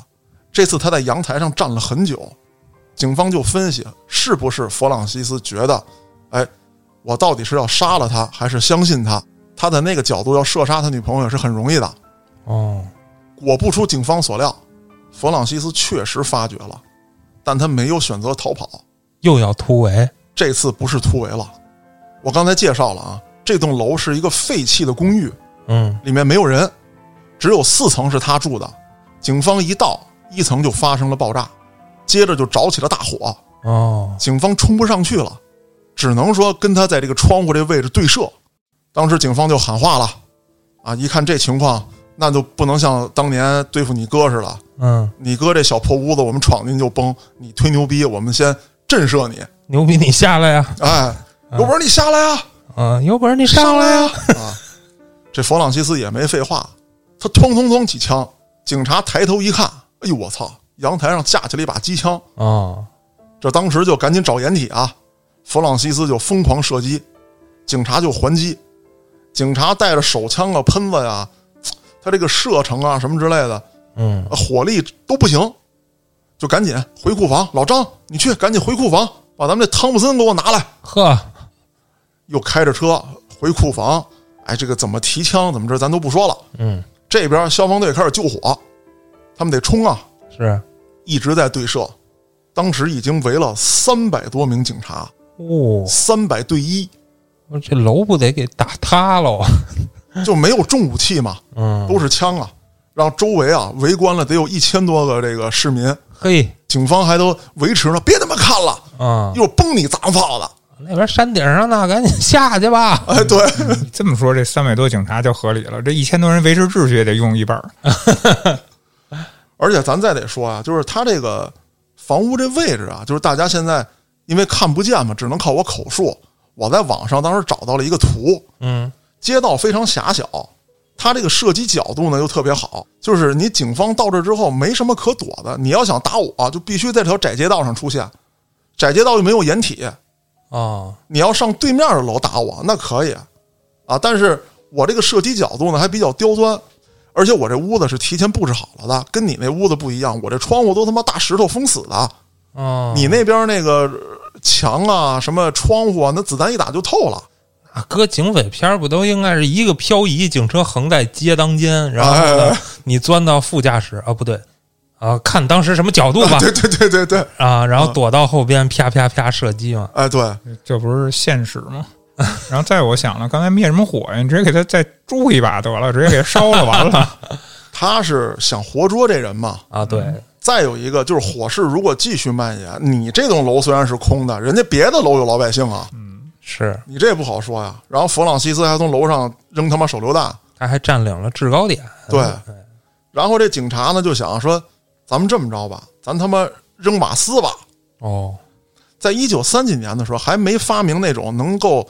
这次他在阳台上站了很久，警方就分析是不是弗朗西斯觉得，哎，我到底是要杀了他，还是相信他？他在那个角度要射杀他女朋友也是很容易的。哦，果不出警方所料，弗朗西斯确实发觉了，但他没有选择逃跑。又要突围。这次不是突围了，我刚才介绍了啊，这栋楼是一个废弃的公寓，嗯，里面没有人，只有四层是他住的。警方一到一层就发生了爆炸，接着就着起了大火。哦，警方冲不上去了，只能说跟他在这个窗户这位置对射。当时警方就喊话了，啊，一看这情况，那就不能像当年对付你哥似的，嗯，你哥这小破屋子我们闯进去就崩，你吹牛逼，我们先震慑你，牛逼，你下来呀！哎，有本事你下来呀！嗯，有本事你上来呀！啊！这弗朗西斯也没废话，他砰砰砰几枪，警察抬头一看，哎呦我操！阳台上架起了一把机枪，啊，这当时就赶紧找掩体啊！弗朗西斯就疯狂射击，警察就还击，警察带着手枪啊、喷子呀，他这个射程啊什么之类的，嗯，火力都不行，就赶紧回库房。老张，你去赶紧回库房，把咱们这汤普森给我拿来。呵，又开着车回库房，哎，这个怎么提枪，怎么着，咱都不说了。嗯，这边消防队开始救火，他们得冲啊，是一直在对射。当时已经围了三百多名警察，哦，三百对一，这楼不得给打塌了？就没有重武器嘛，嗯，都是枪啊。让周围啊围观了得有一千多个这个市民，嘿警方还都维持呢，别他妈看了，啊，一会儿崩你脏炮子。那边山顶上呢，赶紧下去吧。哎，对，这么说，这三百多警察就合理了。这一千多人维持秩序也得用一半儿。而且咱再得说啊，就是他这个房屋这位置啊，就是大家现在因为看不见嘛，只能靠我口述。我在网上当时找到了一个图，嗯街道非常狭小，它这个射击角度呢又特别好，就是你警方到这之后没什么可躲的，你要想打我，就必须在这条窄街道上出现，窄街道又没有掩体，啊，你要上对面的楼打我那可以啊，但是我这个射击角度呢还比较刁钻，而且我这屋子是提前布置好了的，跟你那屋子不一样，我这窗户都他妈大石头封死的，哦，你那边那个呃墙啊什么窗户啊，那子弹一打就透了。啊，搁警匪片儿不都应该是一个漂移，警车横在街当间，然后哎哎呢哎，你钻到副驾驶啊，不对啊，看当时什么角度吧。对对对对对，啊，然后躲到后边啪啪啪射击嘛。哎对，这不是现实吗？然后再我想了，刚才灭什么火呀？你直接给他再注一把得了，直接给他烧了，完了。他是想活捉这人嘛。啊，对，再有一个就是火势如果继续蔓延，你这栋楼虽然是空的，人家别的楼有老百姓啊，嗯是，你这不好说呀。然后弗朗西斯还从楼上扔他妈手榴弹，他还占领了制高点。对然后这警察呢就想说，咱们这么着吧，咱他妈扔瓦斯吧。哦，在一九三几年的时候，还没发明那种能够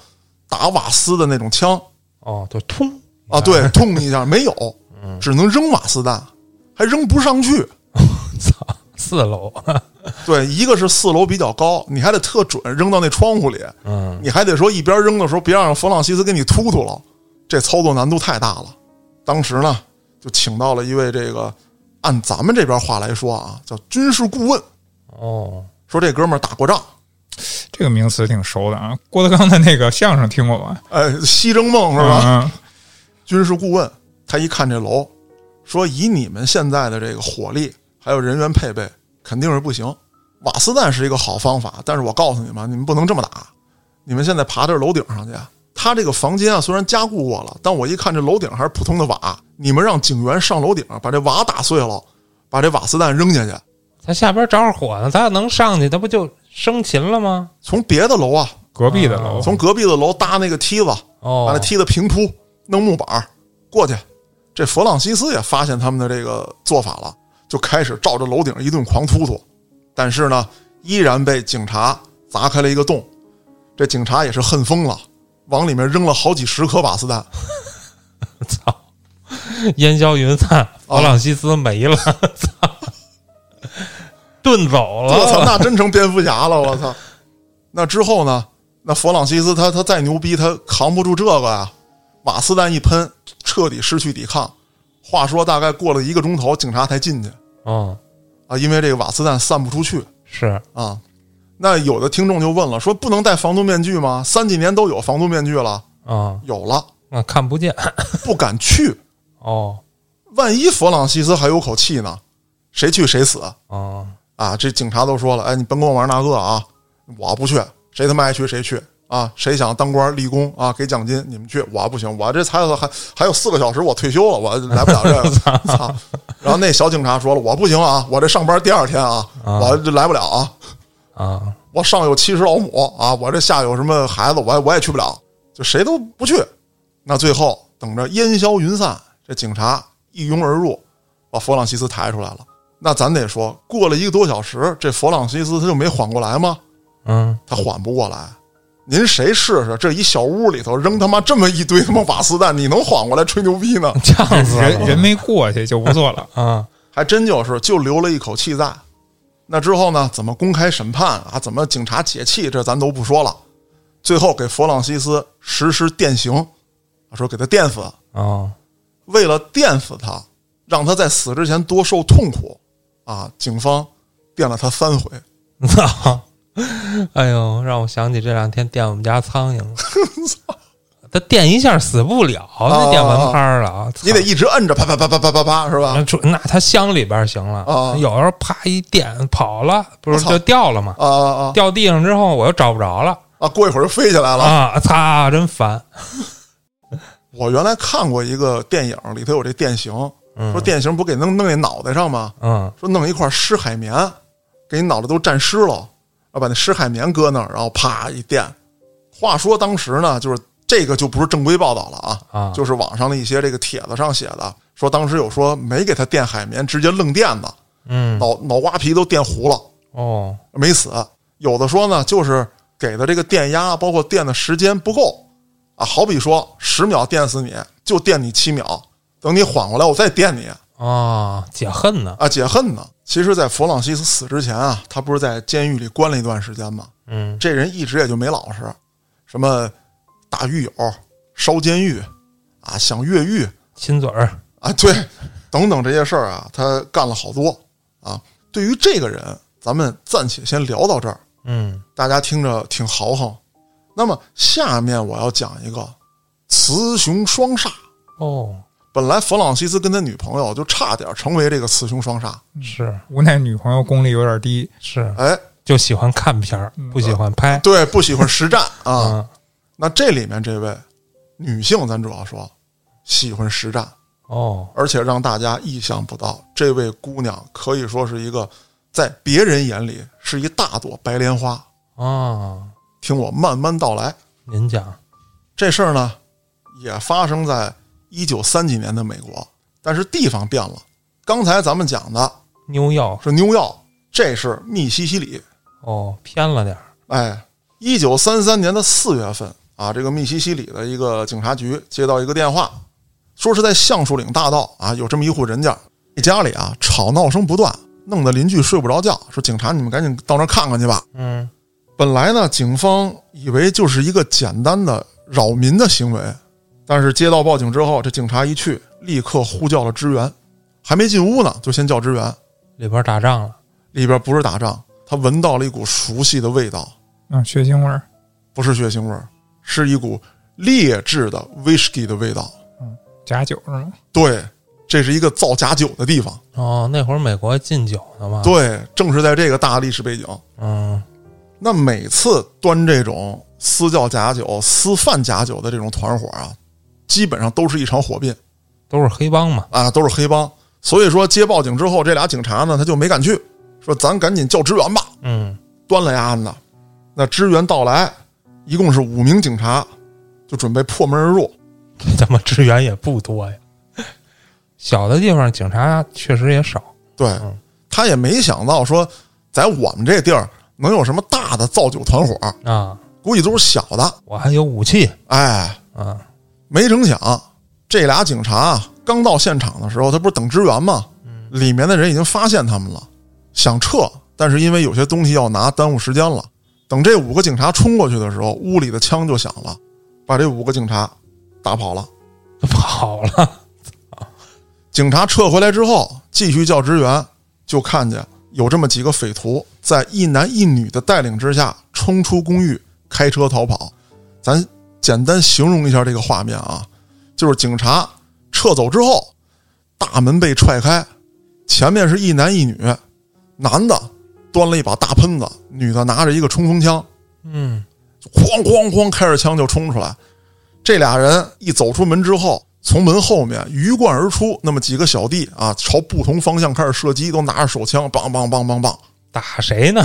打瓦斯的那种枪。哦，就，通。啊，对，通一下没有，只能扔瓦斯弹，还扔不上去。操，四楼，对，一个是四楼比较高，你还得特准扔到那窗户里，嗯，你还得说一边扔的时候别让弗朗西斯给你突突了，这操作难度太大了。当时呢，就请到了一位这个按咱们这边话来说啊，叫军事顾问，哦，说这哥们儿打过仗，这个名词挺熟的啊。郭德纲的那个相声听过吧？哎，西征梦是吧？嗯，军事顾问他一看这楼，说以你们现在的这个火力还有人员配备，肯定是不行。瓦斯弹是一个好方法，但是我告诉你们，你们不能这么打。你们现在爬到楼顶上去，他这个房间啊虽然加固过了，但我一看这楼顶还是普通的瓦。你们让警员上楼顶把这瓦打碎了，把这瓦斯弹扔下去，他下边着着火呢，他要能上去，他不就生擒了吗？从别的楼啊，隔壁的楼，从隔壁的楼搭那个梯子，把哦那，梯子平铺，弄木板儿过去。这弗朗西斯也发现他们的这个做法了，就开始照着楼顶一顿狂突突，但是呢，依然被警察砸开了一个洞。这警察也是恨疯了，往里面扔了好几十颗瓦斯弹。操，烟消云散，弗朗西斯没了，操，遁走了。我操，那真成蝙蝠侠了！我操。那之后呢？那弗朗西斯他他再牛逼，他扛不住这个呀。瓦斯弹一喷，彻底失去抵抗。话说，大概过了一个钟头，警察才进去嗯，啊，因为这个瓦斯弹散不出去是啊。那有的听众就问了，说不能戴防毒面具吗？三几年都有防毒面具了，啊，有了，那看不见。不敢去。哦，万一弗朗西斯还有口气呢？谁去谁死哦，啊！这警察都说了，哎，你甭跟我玩那个啊，我不去，谁他妈爱去谁去啊！谁想当官立功啊，给奖金你们去，我不行，我这才还还有四个小时，我退休了，我来不了这个，操！然后那小警察说了，我不行啊，我这上班第二天啊，我这来不了啊，啊，我上有七十老母啊，我这下有什么孩子，我我也去不了，就谁都不去。那最后等着烟消云散，这警察一拥而入，把弗朗西斯抬出来了。那咱得说，过了一个多小时，这弗朗西斯他就没缓过来吗？嗯，他缓不过来。您谁试试？这一小屋里头扔他妈这么一堆他妈瓦斯弹，你能缓过来吹牛逼呢？呛死了人人没过去就不错了。啊！还真就是就留了一口气在。那之后呢？怎么公开审判啊？怎么警察解气？这咱都不说了。最后给弗朗西斯实施电刑，说给他电死。哦，为了电死他，让他在死之前多受痛苦啊！警方电了他三回，操，哎呦，让我想起这两天电我们家苍蝇了。他电一下死不了，那电蚊拍了，你得一直摁着，啪啪啪啪啪啪啪，是吧？那那它箱里边行了，有时候啪一电跑了，不是就掉了吗？啊啊啊！掉地上之后我又找不着了啊！过一会儿就飞起来了啊！擦，真烦！我原来看过一个电影，里头有这电刑，说电刑不给弄弄那脑袋上吗？嗯，说弄一块湿海绵，给你脑袋都沾湿了，要把那湿海绵搁那儿，然后啪一电。话说当时呢，就是。这个就不是正规报道了啊，啊，就是网上的一些这个帖子上写的，说当时有说没给他电海绵，直接愣电的，嗯，脑脑瓜皮都电糊了，哦，没死。有的说呢，就是给的这个电压，包括电的时间不够啊，好比说十秒电死你就电你七秒，等你缓过来我再电你啊，解恨呢啊，解恨呢。其实，在弗朗西斯死之前啊，他不是在监狱里关了一段时间吗？嗯，这人一直也就没老实，什么。打狱友、烧监狱啊，想越狱、亲嘴儿啊，对，等等这些事儿啊，他干了好多啊。对于这个人，咱们暂且先聊到这儿。嗯，大家听着挺豪横。那么下面我要讲一个雌雄双煞哦。本来弗朗西斯跟他女朋友就差点成为这个雌雄双煞，是无奈女朋友功力有点低，是。哎，就喜欢看片儿，不喜欢拍，对，不喜欢实战 啊。那这里面这位女性，咱主要说喜欢实战哦，而且让大家意想不到，这位姑娘可以说是一个在别人眼里是一大朵白莲花。啊。听我慢慢道来，您讲。这事儿呢，也发生在一九三几年的美国，但是地方变了。刚才咱们讲的妞药是妞药，这是密西西里哦，偏了点儿。哎，一九三三年的四月份。啊，这个密西西里的一个警察局接到一个电话，说是在橡树岭大道啊，有这么一户人家，家里啊吵闹声不断，弄得邻居睡不着觉。说警察，你们赶紧到那看看去吧。嗯，本来呢，警方以为就是一个简单的扰民的行为，但是接到报警之后，这警察一去，立刻呼叫了支援，还没进屋呢，就先叫支援。里边打仗了，里边不是打仗，他闻到了一股熟悉的味道，啊，血腥味儿，不是血腥味儿。是一股劣质的威士忌的味道，嗯，假酒是吗？对，这是一个造假酒的地方。哦，那会儿美国禁酒的嘛。对，正是在这个大历史背景。嗯，那每次端这种私教假酒、私贩假酒的这种团伙啊，基本上都是一场火并，都是黑帮嘛。啊，都是黑帮。所以说接报警之后，这俩警察呢，他就没敢去，说咱赶紧叫支援吧。嗯，端了案子，那支援到来。一共是五名警察，就准备破门而入。咱们支援也不多呀。小的地方警察确实也少。对，他也没想到说，在我们这地儿能有什么大的造酒团伙啊？估计都是小的。我还有武器。哎，啊，没成想，这俩警察刚到现场的时候，他不是等支援吗？里面的人已经发现他们了，想撤，但是因为有些东西要拿，耽误时间了。等这五个警察冲过去的时候，屋里的枪就响了，把这五个警察打跑了。跑了！警察撤回来之后，继续叫支援，就看见有这么几个匪徒在一男一女的带领之下冲出公寓，开车逃跑。咱简单形容一下这个画面啊，就是警察撤走之后，大门被踹开，前面是一男一女，男的。端了一把大喷子，女的拿着一个冲锋枪，嗯，哐哐哐开着枪就冲出来。这俩人一走出门之后，从门后面鱼贯而出，那么几个小弟啊，朝不同方向开始射击，都拿着手枪，梆梆梆梆梆，打谁呢？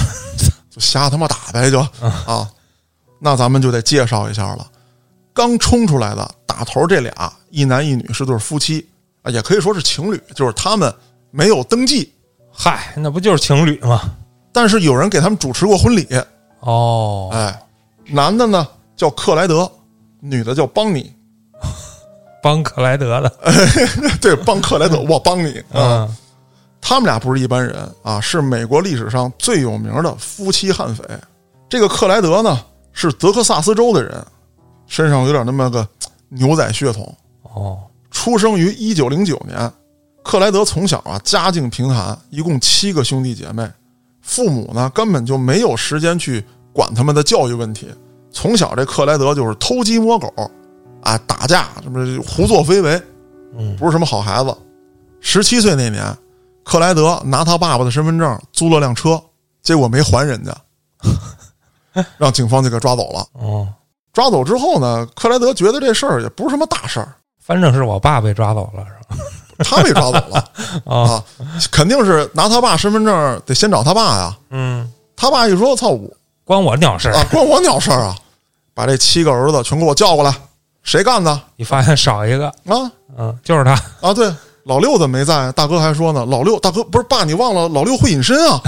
就瞎他妈打呗，就啊。那咱们就得介绍一下了。刚冲出来的打头这俩，一男一女是对夫妻啊，也可以说是情侣，就是他们没有登记。嗨，那不就是情侣吗？但是有人给他们主持过婚礼哦，哎，男的呢叫克莱德，女的叫邦尼，帮克莱德的，对，帮克莱德，我帮你 啊。他们俩不是一般人啊，是美国历史上最有名的夫妻悍匪。这个克莱德呢是德克萨斯州的人，身上有点那么个牛仔血统哦。出生于一九零九年，克莱德从小啊家境贫寒，一共七个兄弟姐妹。父母呢根本就没有时间去管他们的教育问题。从小这克莱德就是偷鸡摸狗，啊，打架什么胡作非为，嗯不是什么好孩子。十七岁那年，克莱德拿他爸爸的身份证租了辆车，结果没还人家，让警方就给抓走了。哦，抓走之后呢，克莱德觉得这事儿也不是什么大事儿，反正是我爸被抓走了，是吧？他被抓走了 啊，啊，肯定是拿他爸身份证得先找他爸呀。嗯，他爸一说：“操我关我鸟事儿啊，关我鸟事儿啊！”把这七个儿子全给我叫过来，谁干的你发现少一个，啊？嗯，就是他，啊，对，老六怎么没在？大哥还说呢，老六大哥不是爸，你忘了老六会隐身啊？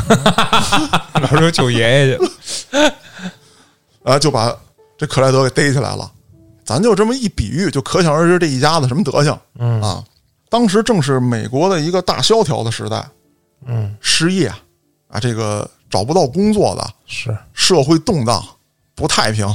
老六救爷爷去了。啊，就把这克莱德给逮起来了。咱就这么一比喻，就可想而知这一家子什么德行嗯啊！当时正是美国的一个大萧条的时代，嗯，失业啊，这个找不到工作的，是社会动荡，不太平。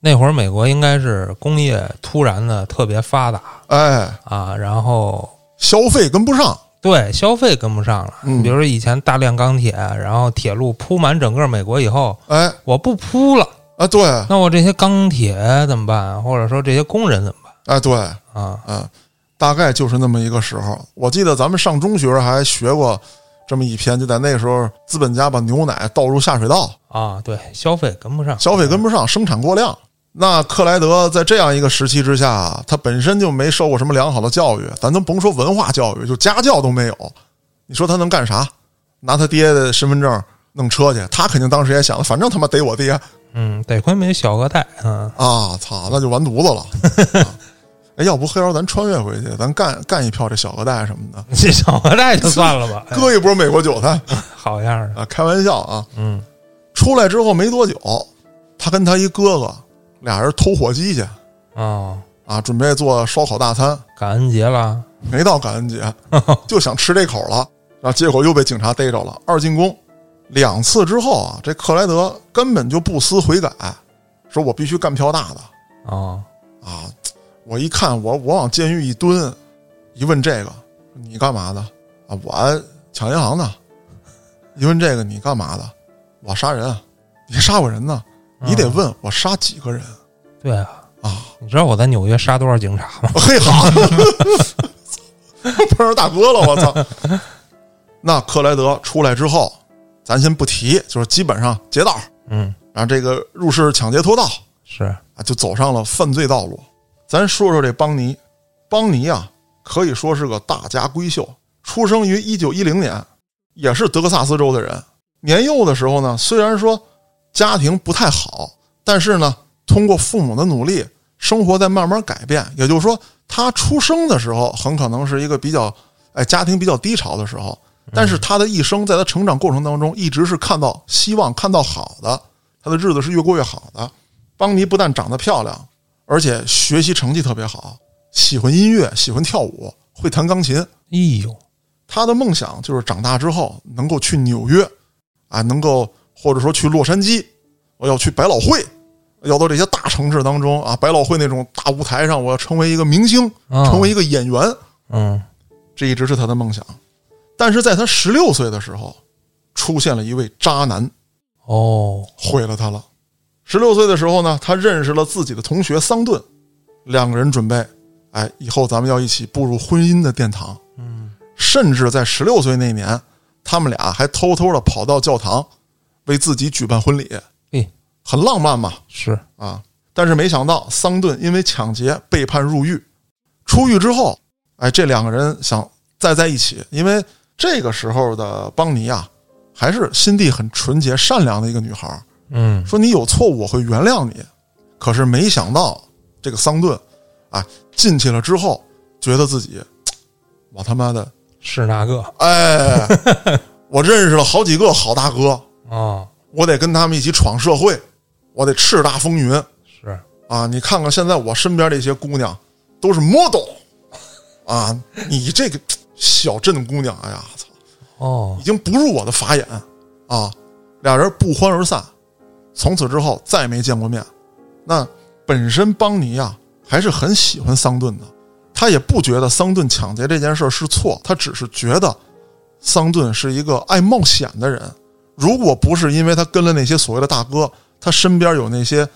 那会儿美国应该是工业突然的特别发达哎，啊，然后消费跟不上，对消费跟不上了。嗯比如说以前大量钢铁，然后铁路铺满整个美国以后，哎我不铺了，啊，对，那我这些钢铁怎么办？或者说这些工人怎么办哎对，办啊？嗯，大概就是那么一个时候。我记得咱们上中学还学过这么一篇，就在那个时候，资本家把牛奶倒入下水道，啊，对，消费跟不上，消费跟不上，生产过量。那克莱德在这样一个时期之下，他本身就没受过什么良好的教育，咱都甭说文化教育，就家教都没有。你说他能干啥？拿他爹的身份证弄车去，他肯定当时也想，反正他妈逮我爹嗯，得亏没小额贷，嗯，啊！操，那就完犊子了。啊哎，要不黑妖咱穿越回去，咱干干一票这小额贷什么的，这小额贷就算了吧，哎割一波美国韭菜好样的，啊！开玩笑啊！嗯出来之后没多久，他跟他一哥哥俩人偷火鸡去哦，啊，准备做烧烤大餐。感恩节了，没到感恩节，就想吃这口了，然后结果又被警察逮着了。二进宫两次之后啊，这克莱德根本就不思悔改，说我必须干票大的哦，啊！我一看，我我往监狱一蹲，一问这个你干嘛的啊？我抢银行的。一问这个你干嘛的？我杀人啊！你杀过人呢？你得问我杀几个人对啊，啊？你知道我在纽约杀多少警察吗？嘿好，碰上大哥了，我操！那克莱德出来之后，咱先不提，就是基本上劫道，嗯，然后这个入室抢劫偷盗是，啊，就走上了犯罪道路。咱说说这邦尼，邦尼啊，可以说是个大家闺秀，出生于一九一零年，也是德克萨斯州的人。年幼的时候呢，虽然说家庭不太好，但是呢，通过父母的努力，生活在慢慢改变。也就是说，他出生的时候很可能是一个比较哎家庭比较低潮的时候，但是他的一生在他成长过程当中，一直是看到希望、看到好的，他的日子是越过越好的。邦尼不但长得漂亮，而且学习成绩特别好，喜欢音乐，喜欢跳舞，会弹钢琴。哎呦，他的梦想就是长大之后能够去纽约，啊，能够或者说去洛杉矶，我要去百老汇，要到这些大城市当中啊，百老汇那种大舞台上，我要成为一个明星，嗯成为一个演员，嗯，这一直是他的梦想。但是在他十六岁的时候，出现了一位渣男，哦，毁了他了。十六岁的时候呢，他认识了自己的同学桑顿，两个人准备，哎，以后咱们要一起步入婚姻的殿堂。嗯，甚至在十六岁那年，他们俩还偷偷的跑到教堂，为自己举办婚礼，哎，很浪漫嘛是，啊！但是没想到，桑顿因为抢劫被判入狱。出狱之后，哎，这两个人想再在一起，因为这个时候的邦尼啊，还是心地很纯洁、善良的一个女孩。嗯，说你有错误，我会原谅你。可是没想到，这个桑顿啊进去了之后，觉得自己我他妈的是那个，哎，我认识了好几个好大哥，哦，我得跟他们一起闯社会，我得叱咤风云是，啊！你看看现在我身边这些姑娘都是 model 啊，你这个小镇姑娘，哎呀，操，哦已，经不入我的法眼啊！俩人不欢而散，从此之后再没见过面。那本身邦尼啊还是很喜欢桑顿的，他也不觉得桑顿抢劫这件事儿是错，他只是觉得桑顿是一个爱冒险的人，如果不是因为他跟了那些所谓的大哥，他身边有那些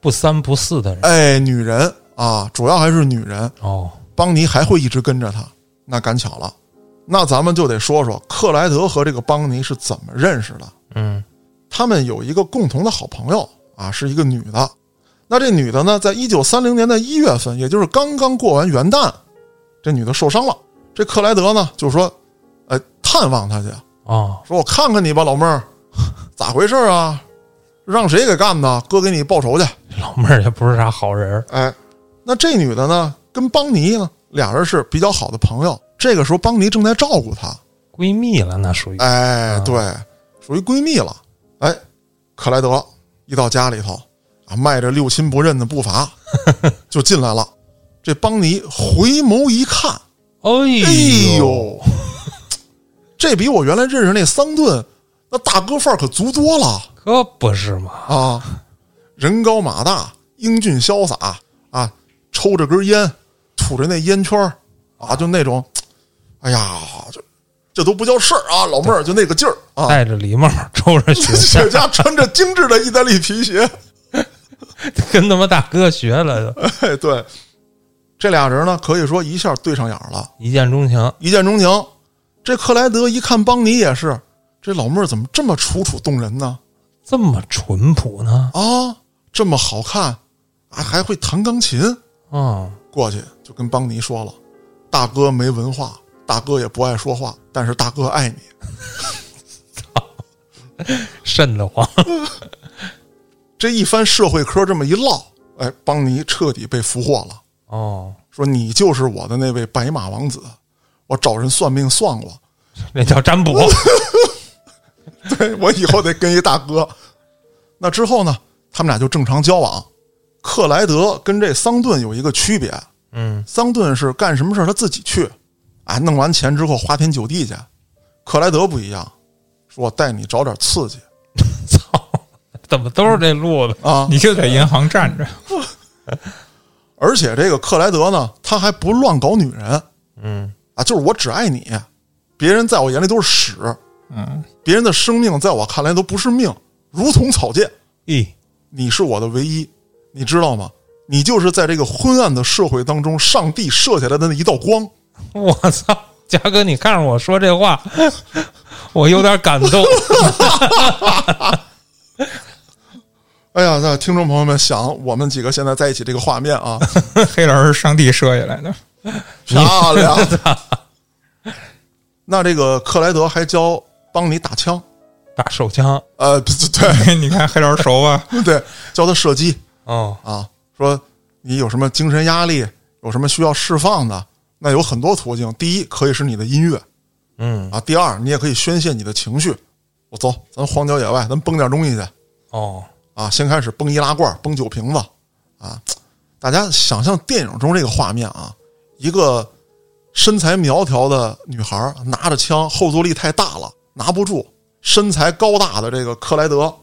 不三不四的人哎女人啊，主要还是女人，哦，邦尼还会一直跟着他。那赶巧了，那咱们就得说说克莱德和这个邦尼是怎么认识的。嗯他们有一个共同的好朋友啊，是一个女的。那这女的呢，在一九三零年的一月份，也就是刚刚过完元旦，这女的受伤了。这克莱德呢，就说：“哎，探望她去，哦，说我看看你吧，老妹儿，咋回事啊？让谁给干的？哥给你报仇去。老妹儿也不是啥好人儿，”哎，那这女的呢，跟邦尼呢，俩人是比较好的朋友。这个时候，邦尼正在照顾她，闺蜜了，那属于哎，对，属于闺蜜了。哎，克莱德一到家里头啊，迈着六亲不认的步伐 就进来了。这邦尼回眸一看，哎哎呦，呦，这比我原来认识那桑顿那大哥范儿可足多了 可不是嘛，啊！人高马大，英俊潇洒啊，抽着根烟，吐着那烟圈儿啊，就那种，哎呀，这这都不叫事儿啊，老妹儿就那个劲儿啊！戴着礼帽，抽着雪茄，雪茄穿着精致的意大利皮鞋，跟他妈大哥学了，就哎，对，这俩人呢，可以说一下对上眼了，一见钟情。一见钟情。这克莱德一看邦尼也是，这老妹儿怎么这么楚楚动人呢？这么淳朴呢？啊，这么好看，啊，还会弹钢琴。嗯，过去就跟邦尼说了：“大哥没文化，大哥也不爱说话，但是大哥爱你。瘆得慌。”这一番社会科这么一唠，哎，邦尼彻底被俘获了。哦，说你就是我的那位白马王子，我找人算命算过，那叫占卜。对我以后得跟一大哥。那之后呢，他们俩就正常交往。克莱德跟这桑顿有一个区别，嗯，桑顿是干什么事儿他自己去，啊，弄完钱之后花天酒地去。克莱德不一样，说我带你找点刺激 操，怎么都是这路子？啊！你就在银行站着，而且这个克莱德呢，他还不乱搞女人嗯，啊，就是我只爱你，别人在我眼里都是屎，嗯，别人的生命在我看来都不是命，如同草芥。咦，你是我的唯一，你知道吗？你就是在这个昏暗的社会当中，上帝射下来的那一道光。我操，嘉哥，你看着我说这话，我有点感动。哎呀，那听众朋友们想，我们几个现在在一起这个画面啊，黑人是上帝射下来的，漂亮。那这个克莱德还教帮你打枪，打手枪，呃，对 你看黑人熟吧？对对，教他射击哦，啊，说你有什么精神压力，有什么需要释放的，那有很多途径。第一，可以是你的音乐嗯，啊；第二，你也可以宣泄你的情绪。我走，咱荒郊野外，咱崩点东西去。哦，啊，先开始崩易拉罐，崩酒瓶子，啊，大家想象电影中这个画面啊，一个身材苗条的女孩拿着枪，后坐力太大了，拿不住，身材高大的这个克莱德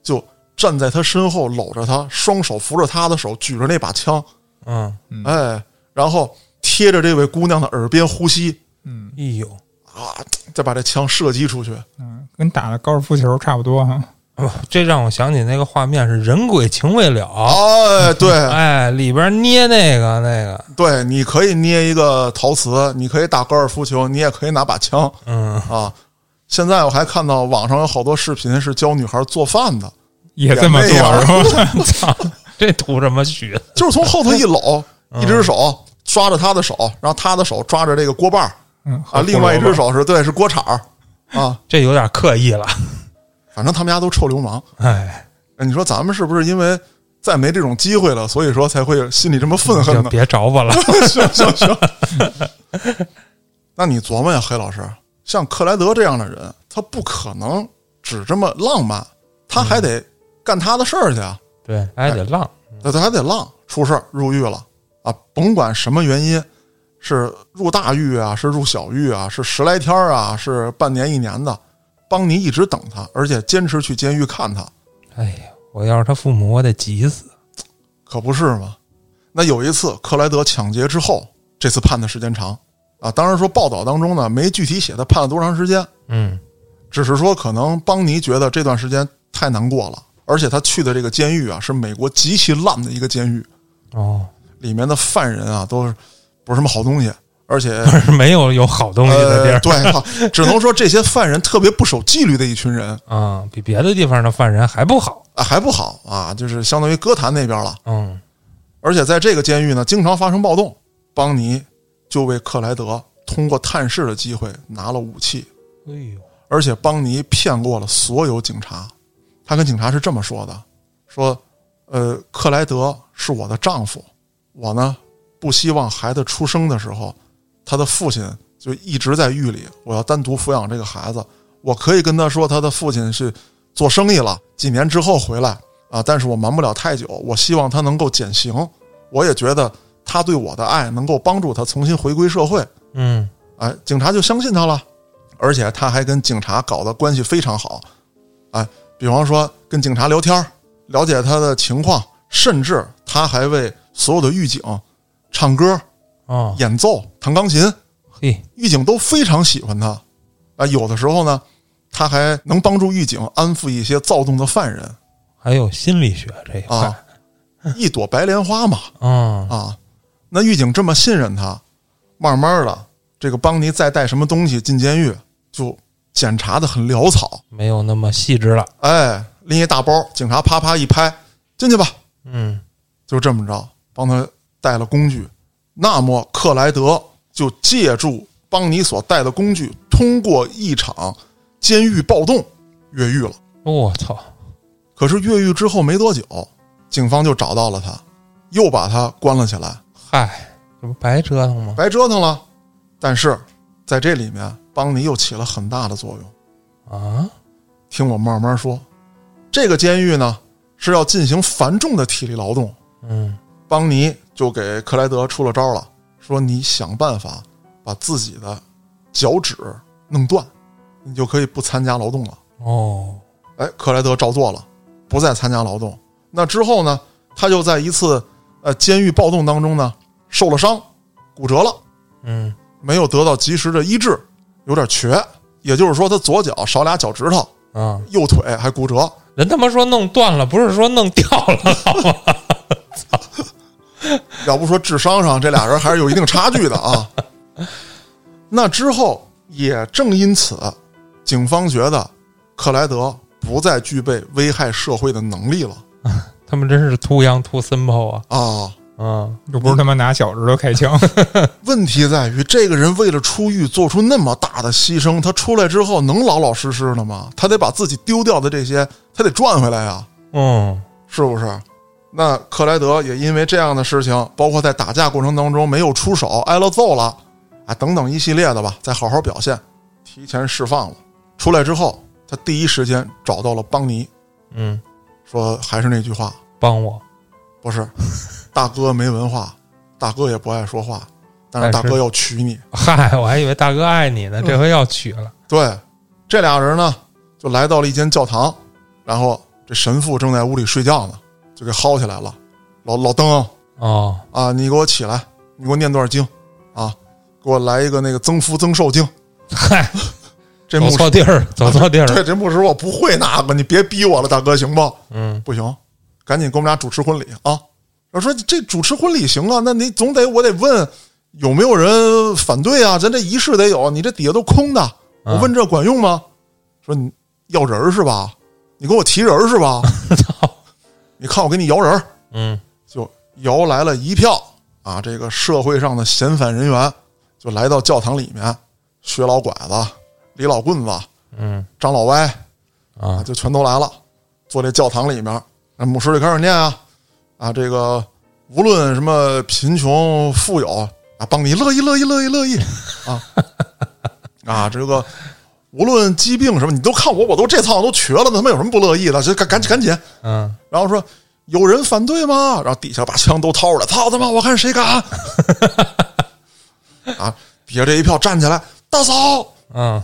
就站在他身后搂着他，双手扶着他的手，举着那把枪，嗯，哎，然后贴着这位姑娘的耳边呼吸，嗯。哎呦，啊，再把这枪射击出去，嗯，跟打的高尔夫球差不多哈。哦这让我想起那个画面是“人鬼情未了。哎，”，对，哎，里边捏那个那个，对，你可以捏一个陶瓷，你可以打高尔夫球，你也可以拿把枪。嗯，啊。现在我还看到网上有好多视频是教女孩做饭的，也这么做是吧？操，这图什么许？就是从后头一搂，一只手抓着他的手，然后他的手抓着这个锅把儿嗯，啊，另外一只手是对是锅铲儿啊。这有点刻意了，反正他们家都臭流氓。哎，哎你说咱们是不是因为再没这种机会了，所以说才会心里这么愤恨呢？别找我了。行行行。那你琢磨呀，黑老师，像克莱德这样的人，他不可能只这么浪漫，他还得干他的事儿去啊，对，还得浪。那他还得浪，出事儿入狱了啊，甭管什么原因，是入大狱啊，是入小狱啊，是十来天儿啊，是半年一年的，邦尼一直等他，而且坚持去监狱看他，哎呀，我要是他父母，我得急死。可不是嘛？那有一次克莱德抢劫之后，这次判的时间长啊。当然说报道当中呢没具体写他判了多长时间，嗯，只是说可能邦尼觉得这段时间太难过了，而且他去的这个监狱啊是美国极其烂的一个监狱，哦，里面的犯人啊都是不是什么好东西，而且 没有有好东西的地呃，儿对，好只能说这些犯人特别不守纪律的一群人啊，比别的地方的犯人还不好。啊，还不好啊，就是相当于歌坛那边了。嗯，而且在这个监狱呢，经常发生暴动。邦尼就为克莱德通过探视的机会拿了武器，哎呦，而且邦尼骗过了所有警察。他跟警察是这么说的：“说，呃，克莱德是我的丈夫，我呢不希望孩子出生的时候，他的父亲就一直在狱里，我要单独抚养这个孩子。我可以跟他说，他的父亲是做生意了，几年之后回来啊，但是我瞒不了太久。我希望他能够减刑，我也觉得他对我的爱能够帮助他重新回归社会。嗯，哎，警察就相信他了，而且他还跟警察搞的关系非常好，哎，比方说跟警察聊天，了解他的情况，甚至他还为所有的狱警唱歌、哦，演奏、弹钢琴，嘿，狱警都非常喜欢他。啊，有的时候呢，他还能帮助狱警安抚一些躁动的犯人，还有心理学这一块。啊，一朵白莲花嘛，嗯，啊，那狱警这么信任他，慢慢的，这个邦尼再带什么东西进监狱，就检查的很潦草。没有那么细致了。哎，拎一大包，警察啪啪一拍，进去吧，嗯，就这么着，帮他带了工具。那么克莱德就借助邦尼所带的工具，通过一场监狱暴动越狱了。我操，可是越狱之后没多久，警方就找到了他，又把他关了起来。嗨，这不白折腾吗？白折腾了。但是在这里面，邦尼又起了很大的作用。啊，听我慢慢说，这个监狱呢是要进行繁重的体力劳动，嗯，邦尼就给克莱德出了招了，说你想办法把自己的脚趾弄断，你就可以不参加劳动了。哦，哎，克莱德照做了，不再参加劳动。那之后呢，他就在一次呃监狱暴动当中呢受了伤，骨折了。嗯，没有得到及时的医治，有点瘸，也就是说他左脚少俩脚趾头，啊，右腿还骨折。人他妈说弄断了，不是说弄掉了好吗？要不说智商上这俩人还是有一定差距的啊。那之后也正因此，警方觉得克莱德不再具备危害社会的能力了 他们真是 too young too simple 啊！啊。嗯，又不是他妈拿小指头开枪，问题在于，这个人为了出狱做出那么大的牺牲，他出来之后能老老实实的吗？他得把自己丢掉的这些，他得赚回来呀。嗯，是不是？那克莱德也因为这样的事情，包括在打架过程当中没有出手，挨了揍了，啊，等等一系列的吧，再好好表现，提前释放了。出来之后，他第一时间找到了邦尼，嗯，说还是那句话，帮我，不是，大哥没文化，大哥也不爱说话，但是大哥要娶你。嗨，我还以为大哥爱你呢，这回要娶了。对，这俩人呢，就来到了一间教堂，然后这神父正在屋里睡觉呢，就给薅起来了，老老登。哦，啊，你给我起来，你给我念段经，啊，给我来一个那个增福增寿经。嗨，这牧师，错地儿，走错地儿。对，这牧师我不会那个，你别逼我了，大哥，行不？嗯，不行，赶紧给我们俩主持婚礼啊！我说这主持婚礼行啊，那你总得我得问有没有人反对啊？咱这仪式得有，你这底下都空的，我问这管用吗？说你要人是吧？你给我提人是吧？你看我给你摇人儿，嗯，就摇来了一票啊，这个社会上的嫌犯人员就来到教堂里面，薛老拐子、李老棍子、嗯，张老歪啊，就全都来了，坐这教堂里面，那牧师就开始念啊啊，这个无论什么贫穷富有啊，帮你乐意乐意乐意乐意啊啊，这个无论疾病什么，你都看我，我都这趟都瘸了，他妈有什么不乐意的？就赶赶紧赶紧，嗯，然后说有人反对吗？然后底下把枪都掏出来，操他妈！我看谁敢！啊，底下这一票站起来，大嫂，嗯，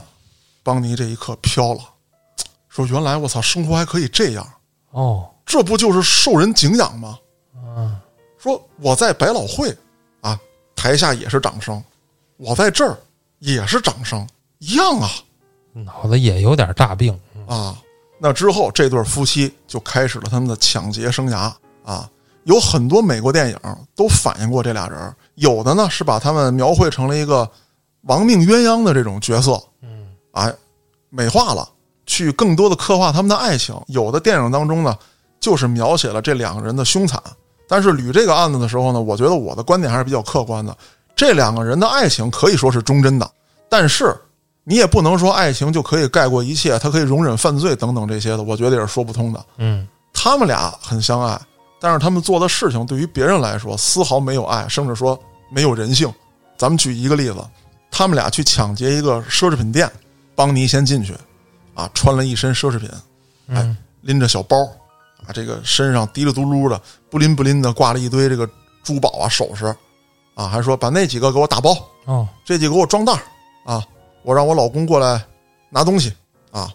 邦尼这一刻飘了，说原来我操，生活还可以这样，哦，这不就是受人敬仰吗？嗯，说我在百老汇啊，台下也是掌声，我在这儿也是掌声，一样啊。脑子也有点大病。啊。那之后，这对夫妻就开始了他们的抢劫生涯啊。有很多美国电影都反映过这俩人，有的呢是把他们描绘成了一个亡命鸳鸯的这种角色，嗯啊，美化了，去更多的刻画他们的爱情。有的电影当中呢，就是描写了这两个人的凶残。但是捋这个案子的时候呢，我觉得我的观点还是比较客观的。这两个人的爱情可以说是忠贞的，但是你也不能说爱情就可以盖过一切，他可以容忍犯罪等等这些的，我觉得也是说不通的。嗯他们俩很相爱，但是他们做的事情对于别人来说丝毫没有爱，甚至说没有人性。咱们举一个例子，他们俩去抢劫一个奢侈品店，邦尼先进去，啊，穿了一身奢侈品，哎嗯，拎着小包，啊，这个身上滴里嘟噜的，不灵不灵的挂了一堆这个珠宝啊首饰，啊，还说把那几个给我打包，哦，这几个给我装袋儿啊，我让我老公过来拿东西啊。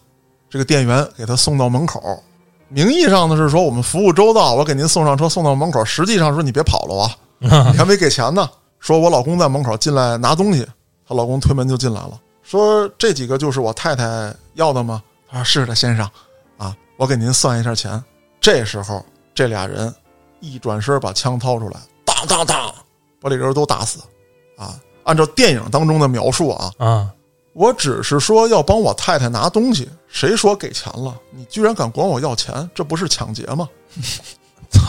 这个店员给他送到门口，名义上呢是说我们服务周到，我给您送上车送到门口，实际上说你别跑了啊，你还没给钱呢。说我老公在门口进来拿东西，她老公推门就进来了，说这几个就是我太太要的吗？他说是的，先生啊，我给您算一下钱。这时候这俩人一转身把枪掏出来，当当当，把这人都打死啊！按照电影当中的描述啊，啊，我只是说要帮我太太拿东西，谁说给钱了？你居然敢管我要钱，这不是抢劫吗？操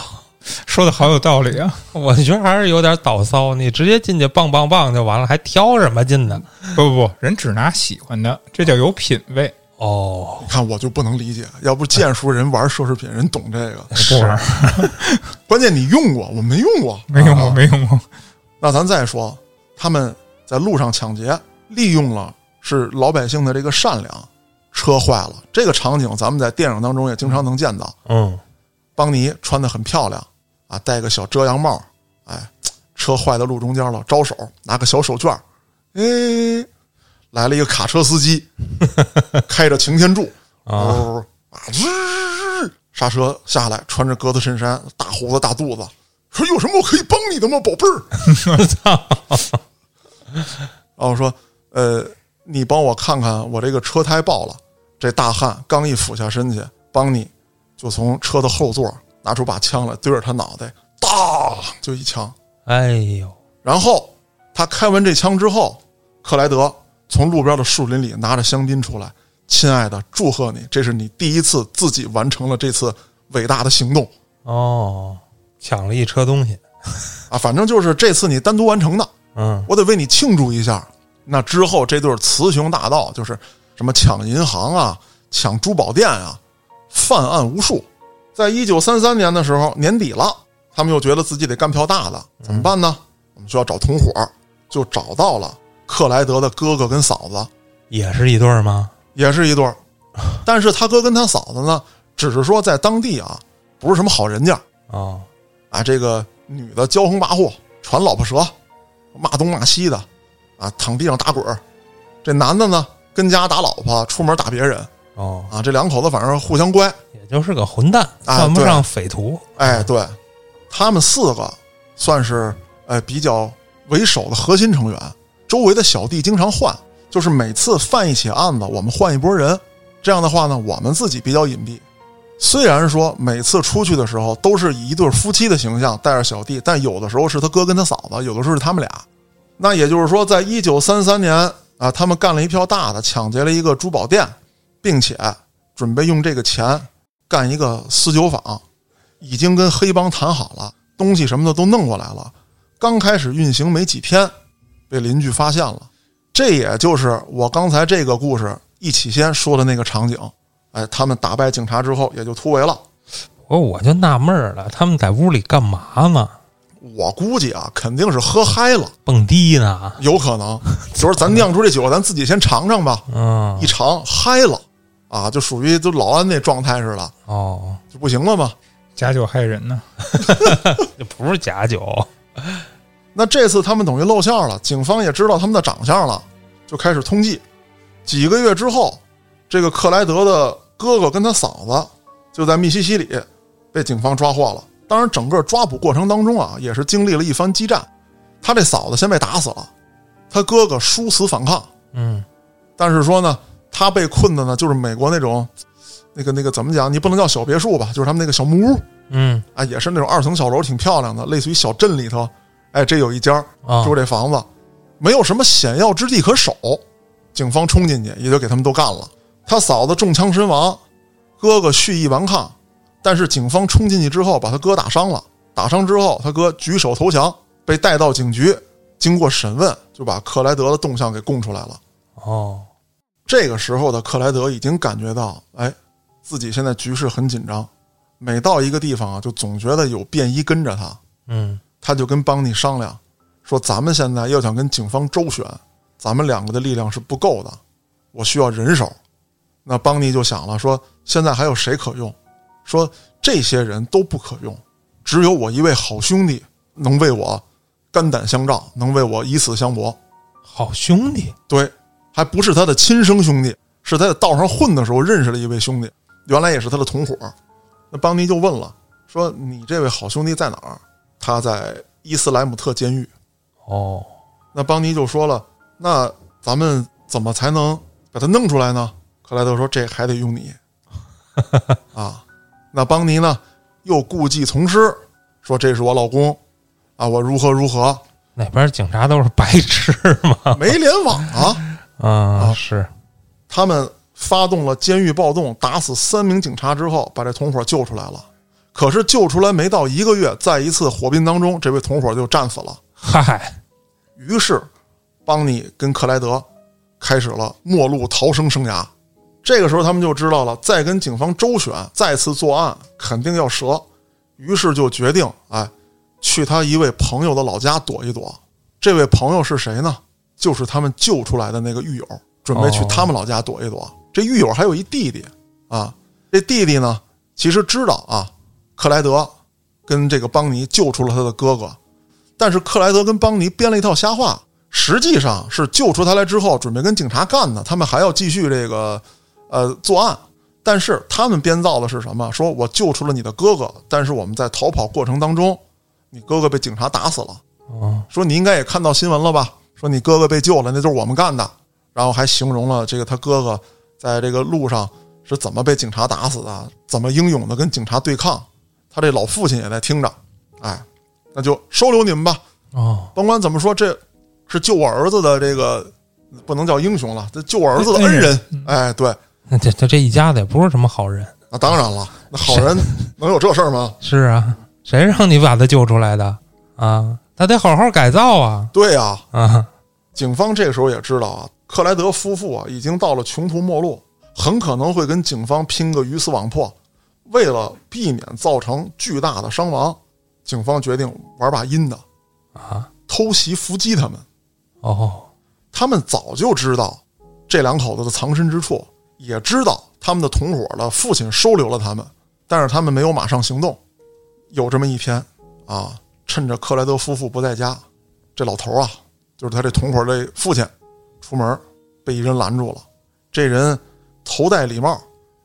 说的好有道理啊！我觉得还是有点倒骚。你直接进去棒棒棒就完了，还挑什么劲呢？不不不，人只拿喜欢的，这叫有品位。哦，你看我就不能理解，要不见识人玩奢侈品，人懂这个。是 关键你用过，我没用过，没用过，啊没用过。那咱再说，他们在路上抢劫，利用了是老百姓的这个善良，车坏了，这个场景咱们在电影当中也经常能见到。嗯邦尼穿的很漂亮啊，戴个小遮阳帽，哎，车坏在路中间了，招手拿个小手绢儿，哎，来了一个卡车司机，开着擎天柱，啊，吱刹车下来，穿着格子衬衫，大胡子大肚子，说有什么我可以帮你的吗，宝贝儿？操 然后说，呃，你帮我看看我这个车胎爆了。这大汉刚一俯下身去，帮你就从车的后座拿出把枪来，对着他脑袋，当就一枪。哎呦，然后他开完这枪之后，克莱德从路边的树林里拿着香槟出来，亲爱的，祝贺你，这是你第一次自己完成了这次伟大的行动哦，抢了一车东西。啊！反正就是这次你单独完成的，嗯我得为你庆祝一下。那之后这对雌雄大盗就是什么抢银行啊、抢珠宝店啊，犯案无数。在一九三三年的时候，年底了，他们又觉得自己得干票大的，怎么办呢？我们需要找同伙，就找到了克莱德的哥哥跟嫂子，也是一对儿吗？也是一对儿。但是他哥跟他嫂子呢，只是说在当地啊，不是什么好人家哦，啊。这个女的骄横跋扈，传老婆舌，骂东骂西的，啊，躺地上打滚儿。这男的呢，跟家打老婆，出门打别人哦，啊。这两口子反正互相乖。也就是个混蛋，啊算不对上匪徒。哎，对，他们四个算是呃比较为首的核心成员，周围的小弟经常换，就是每次犯一起案子，我们换一拨人，这样的话呢，我们自己比较隐蔽。虽然说每次出去的时候都是以一对夫妻的形象带着小弟，但有的时候是他哥跟他嫂子，有的时候是他们俩。那也就是说，在一九三三年啊，他们干了一票大的，抢劫了一个珠宝店，并且准备用这个钱干一个私酒坊，已经跟黑帮谈好了，东西什么的都弄过来了。刚开始运行没几天，被邻居发现了。这也就是我刚才这个故事一起先说的那个场景。哎，他们打败警察之后，也就突围了。我我就纳闷了，他们在屋里干嘛呢？我估计啊，肯定是喝嗨了，蹦迪呢？有可能就是咱酿出这酒，咱自己先尝尝吧。嗯一，尝嗨了，啊，就属于就老安那状态似的，哦，就不行了嘛。假酒害人呢。这不是假酒。那这次他们等于露馅了，警方也知道他们的长相了，就开始通缉。几个月之后，这个克莱德的哥哥跟他嫂子就在密西西里被警方抓获了。当然，整个抓捕过程当中啊，也是经历了一番激战。他这嫂子先被打死了，他哥哥殊死反抗，嗯，但是说呢，他被困的呢，就是美国那种那个那个怎么讲？你不能叫小别墅吧，就是他们那个小木屋嗯啊，也是那种二层小楼，挺漂亮的，类似于小镇里头。哎，这有一家啊住这房子，没有什么险要之地可守，警方冲进去也就给他们都干了。他嫂子中枪身亡，哥哥蓄意顽抗，但是警方冲进去之后把他哥打伤了。打伤之后，他哥举手投降，被带到警局，经过审问，就把克莱德的动向给供出来了。哦这个时候的克莱德已经感觉到，哎，自己现在局势很紧张，每到一个地方啊，就总觉得有便衣跟着他。嗯他就跟邦尼商量，说咱们现在要想跟警方周旋，咱们两个的力量是不够的，我需要人手。那邦尼就想了，说现在还有谁可用？说这些人都不可用，只有我一位好兄弟能为我肝胆相照，能为我以死相搏。好兄弟对，还不是他的亲生兄弟，是他在道上混的时候认识了一位兄弟，原来也是他的同伙。那邦尼就问了，说你这位好兄弟在哪儿？他在伊斯莱姆特监狱。哦那邦尼就说了，那咱们怎么才能把他弄出来呢？克莱德说，这还得用你 啊。那邦尼呢，又故技重施，说这是我老公啊，我如何如何，哪边警察都是白痴吗？没联网啊。啊是他们发动了监狱暴动，打死三名警察之后，把这同伙救出来了。可是救出来没到一个月，在一次火拼当中，这位同伙就战死了。嗨于是，邦尼跟克莱德开始了末路逃生生涯。这个时候，他们就知道了，再跟警方周旋，再次作案肯定要折。于是就决定，哎，去他一位朋友的老家躲一躲。这位朋友是谁呢？就是他们救出来的那个狱友，准备去哦他们老家躲一躲。这狱友还有一弟弟啊，这弟弟呢，其实知道啊，克莱德跟这个邦尼救出了他的哥哥，但是克莱德跟邦尼编了一套瞎话，实际上是救出他来之后，准备跟警察干呢，他们还要继续这个呃作案。但是他们编造的是什么？说我救出了你的哥哥，但是我们在逃跑过程当中，你哥哥被警察打死了。哦说你应该也看到新闻了吧？说你哥哥被救了，那就是我们干的。然后还形容了这个他哥哥在这个路上是怎么被警察打死的，怎么英勇的跟警察对抗。他这老父亲也在听着，哎，那就收留你们吧。哦甭管怎么说，这是救我儿子的这个不能叫英雄了，这救我儿子的恩恩人。哎，对，那这这这一家子也不是什么好人。那当然了，那好人能有这事儿吗？是啊，谁让你把他救出来的啊？他得好好改造啊对呀、啊！警方这个时候也知道啊，克莱德夫妇啊已经到了穷途末路，很可能会跟警方拼个鱼死网破。为了避免造成巨大的伤亡，警方决定玩把阴的啊，偷袭伏击他们。哦他们早就知道这两口子的藏身之处，也知道他们的同伙的父亲收留了他们，但是他们没有马上行动。有这么一天啊，趁着克莱德夫妇不在家，这老头啊，就是他这同伙的父亲，出门被一人拦住了。这人头戴礼帽，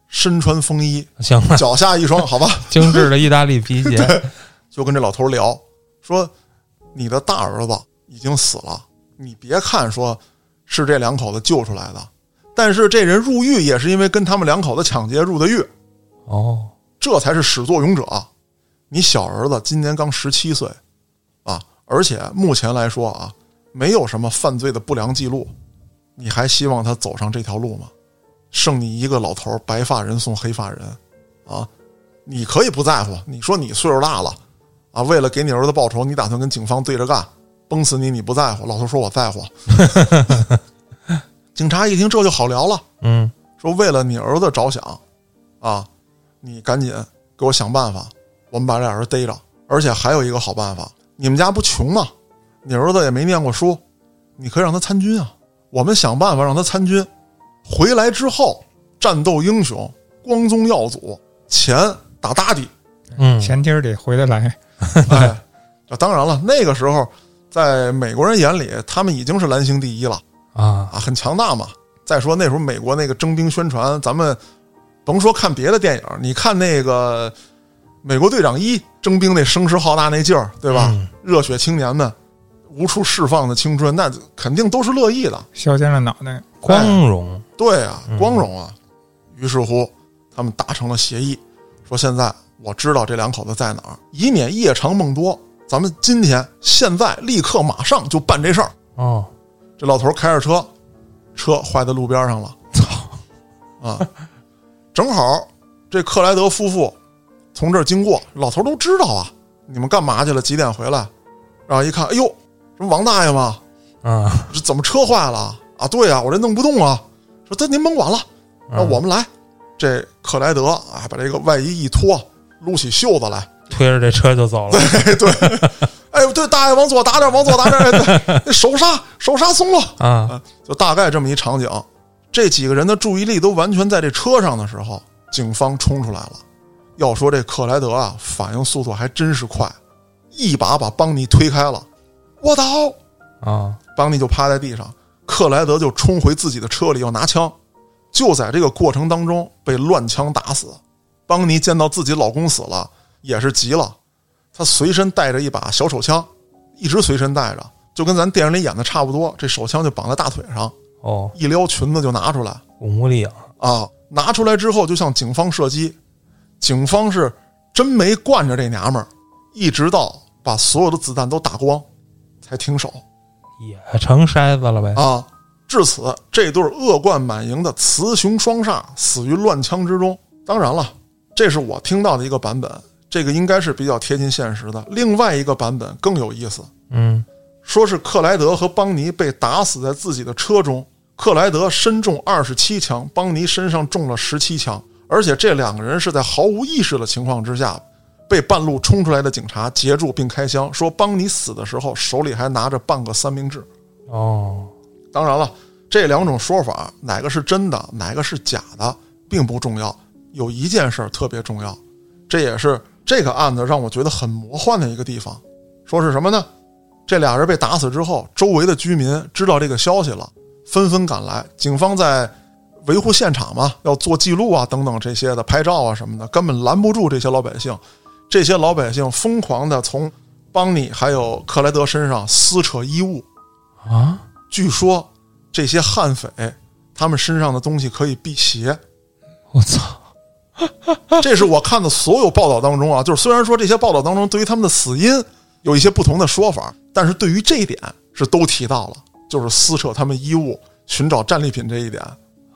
身穿风衣，行了，脚下一双好吧，精致的意大利皮鞋。就跟这老头聊说：“你的大儿子已经死了，你别看说是这两口子救出来的，但是这人入狱也是因为跟他们两口子抢劫入的狱，哦这才是始作俑者。你小儿子今年刚十七岁啊，而且目前来说啊，没有什么犯罪的不良记录，你还希望他走上这条路吗？剩你一个老头儿，白发人送黑发人啊！你可以不在乎，你说你岁数大了啊，为了给你儿子报仇，你打算跟警方对着干，崩死你你不在乎。老头说我在乎。警察一听这就好聊了，嗯说为了你儿子着想，啊，你赶紧给我想办法，我们把这俩人逮着。而且还有一个好办法，你们家不穷吗？你儿子也没念过书，你可以让他参军啊。我们想办法让他参军，回来之后战斗英雄，光宗耀祖，钱打打底。嗯，前提儿得回得来。哎，啊当然了，那个时候在美国人眼里，他们已经是蓝星第一了。啊，啊，很强大嘛。再说那时候美国那个征兵宣传，咱们甭说看别的电影，你看那个《美国队长一》征兵那声势浩大那劲儿，对吧？嗯热血青年们无处释放的青春，那肯定都是乐意的。削尖了脑袋，光荣。对啊，光荣啊！于是乎，他们达成了协议，说现在我知道这两口子在哪儿，以免夜长梦多，咱们今天现在立刻马上就办这事儿。哦，这老头开着车，车坏在路边上了，操 啊！正好这克莱德夫妇从这儿经过，老头都知道啊，你们干嘛去了？几点回来？然后一看，哎呦，这不王大爷吗？啊，这怎么车坏了啊？对啊，我这弄不动啊。说这您甭管了，让我们来。这克莱德啊，把这个外衣一脱，撸起袖子来，推着这车就走了。对 对，哎对，大爷往左打点，往左打点，对 手刹手刹松了啊，就大概这么一场景。这几个人的注意力都完全在这车上的时候，警方冲出来了。要说这克莱德啊，反应速度还真是快，一把把邦尼推开了。卧倒！啊，邦尼就趴在地上。克莱德就冲回自己的车里要拿枪，就在这个过程当中被乱枪打死。邦尼见到自己老公死了，也是急了，他随身带着一把小手枪，一直随身带着，就跟咱电影里演的差不多。这手枪就绑在大腿上，哦，一撩裙子就拿出来，古墓丽影啊！拿出来之后就向警方射击，警方是真没惯着这娘们儿，一直到把所有的子弹都打光，才停手。也成筛子了呗啊！至此，这对恶贯满盈的雌雄双煞死于乱枪之中。当然了，这是我听到的一个版本，这个应该是比较贴近现实的。另外一个版本更有意思，嗯，说是克莱德和邦尼被打死在自己的车中，克莱德身中二十七枪，邦尼身上中了十七枪，而且这两个人是在毫无意识的情况之下。被半路冲出来的警察截住并开枪，说：“帮你死的时候手里还拿着半个三明治。”哦，当然了，这两种说法哪个是真的，哪个是假的，并不重要。有一件事儿特别重要，这也是这个案子让我觉得很魔幻的一个地方。说是什么呢？这俩人被打死之后，周围的居民知道这个消息了，纷纷赶来。警方在维护现场嘛，要做记录啊，等等这些的拍照啊什么的，根本拦不住这些老百姓。这些老百姓疯狂的从邦尼还有克莱德身上撕扯衣物啊！据说这些悍匪他们身上的东西可以辟邪。我操！这是我看的所有报道当中啊，就是虽然说这些报道当中对于他们的死因有一些不同的说法，但是对于这一点是都提到了，就是撕扯他们衣物寻找战利品这一点。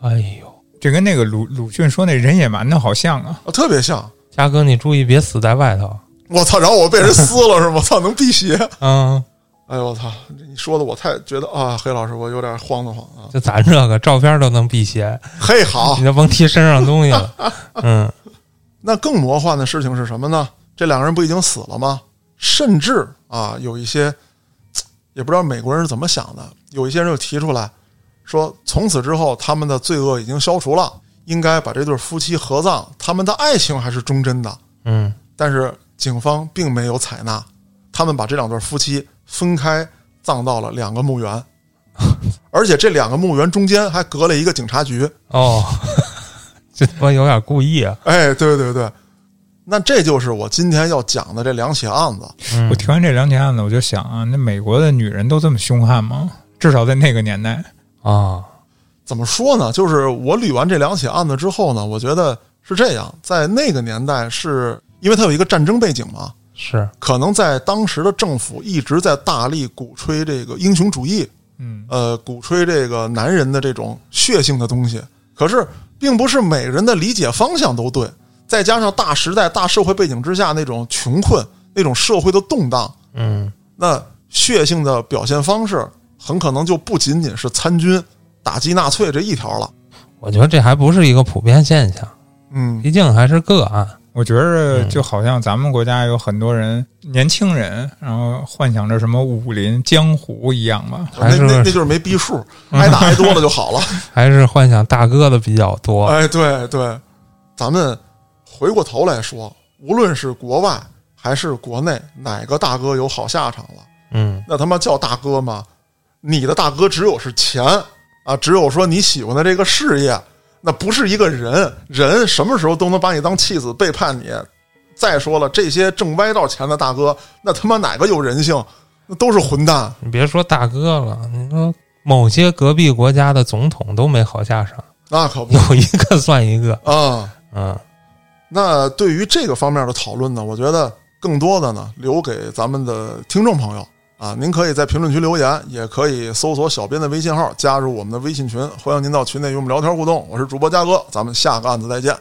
哎呦，这跟那个鲁鲁迅说那人野蛮的好像啊，特别像。嘉哥，你注意别死在外头！我操，然后我被人撕了是吗？操，能辟邪？嗯，哎呦我操！你说的我太觉得啊，黑老师我有点慌得慌啊。就咱这个照片都能辟邪，嘿好，你就甭提身上东西了。嗯，那更魔幻的事情是什么呢？这两个人不已经死了吗？甚至啊，有一些也不知道美国人是怎么想的，有一些人就提出来说，从此之后他们的罪恶已经消除了。应该把这对夫妻合葬，他们的爱情还是忠贞的。嗯，但是警方并没有采纳，他们把这两对夫妻分开葬到了两个墓园，而且这两个墓园中间还隔了一个警察局。哦，这他妈有点故意啊！哎，对对对，那这就是我今天要讲的这两起案子。我听完这两起案子，我就想啊，那美国的女人都这么凶悍吗？至少在那个年代啊。怎么说呢？就是我捋完这两起案子之后呢，我觉得是这样，在那个年代，是因为它有一个战争背景嘛，是可能在当时的政府一直在大力鼓吹这个英雄主义，嗯，呃，鼓吹这个男人的这种血性的东西。可是，并不是每个人的理解方向都对，再加上大时代、大社会背景之下那种穷困、那种社会的动荡，嗯，那血性的表现方式很可能就不仅仅是参军。打击纳粹这一条了，我觉得这还不是一个普遍现象，嗯，毕竟还是个案。我觉着就好像咱们国家有很多人年轻人，然后幻想着什么武林江湖一样吧，还是那那就是没逼数，挨打挨多了就好了，还是幻想大哥的比较多。哎，对对，咱们回过头来说，无论是国外还是国内，哪个大哥有好下场了？嗯，那他妈叫大哥吗？你的大哥只有是钱。啊，只有说你喜欢的这个事业，那不是一个人，人什么时候都能把你当弃子背叛你。再说了，这些挣歪道钱的大哥，那他妈哪个有人性？那都是混蛋。你别说大哥了，你说某些隔壁国家的总统都没好下场。那可不有一个算一个。啊。嗯，那对于这个方面的讨论呢，我觉得更多的呢留给咱们的听众朋友啊，您可以在评论区留言，也可以搜索小编的微信号加入我们的微信群，欢迎您到群内与我们聊天互动。我是主播佳哥，咱们下个案子再见。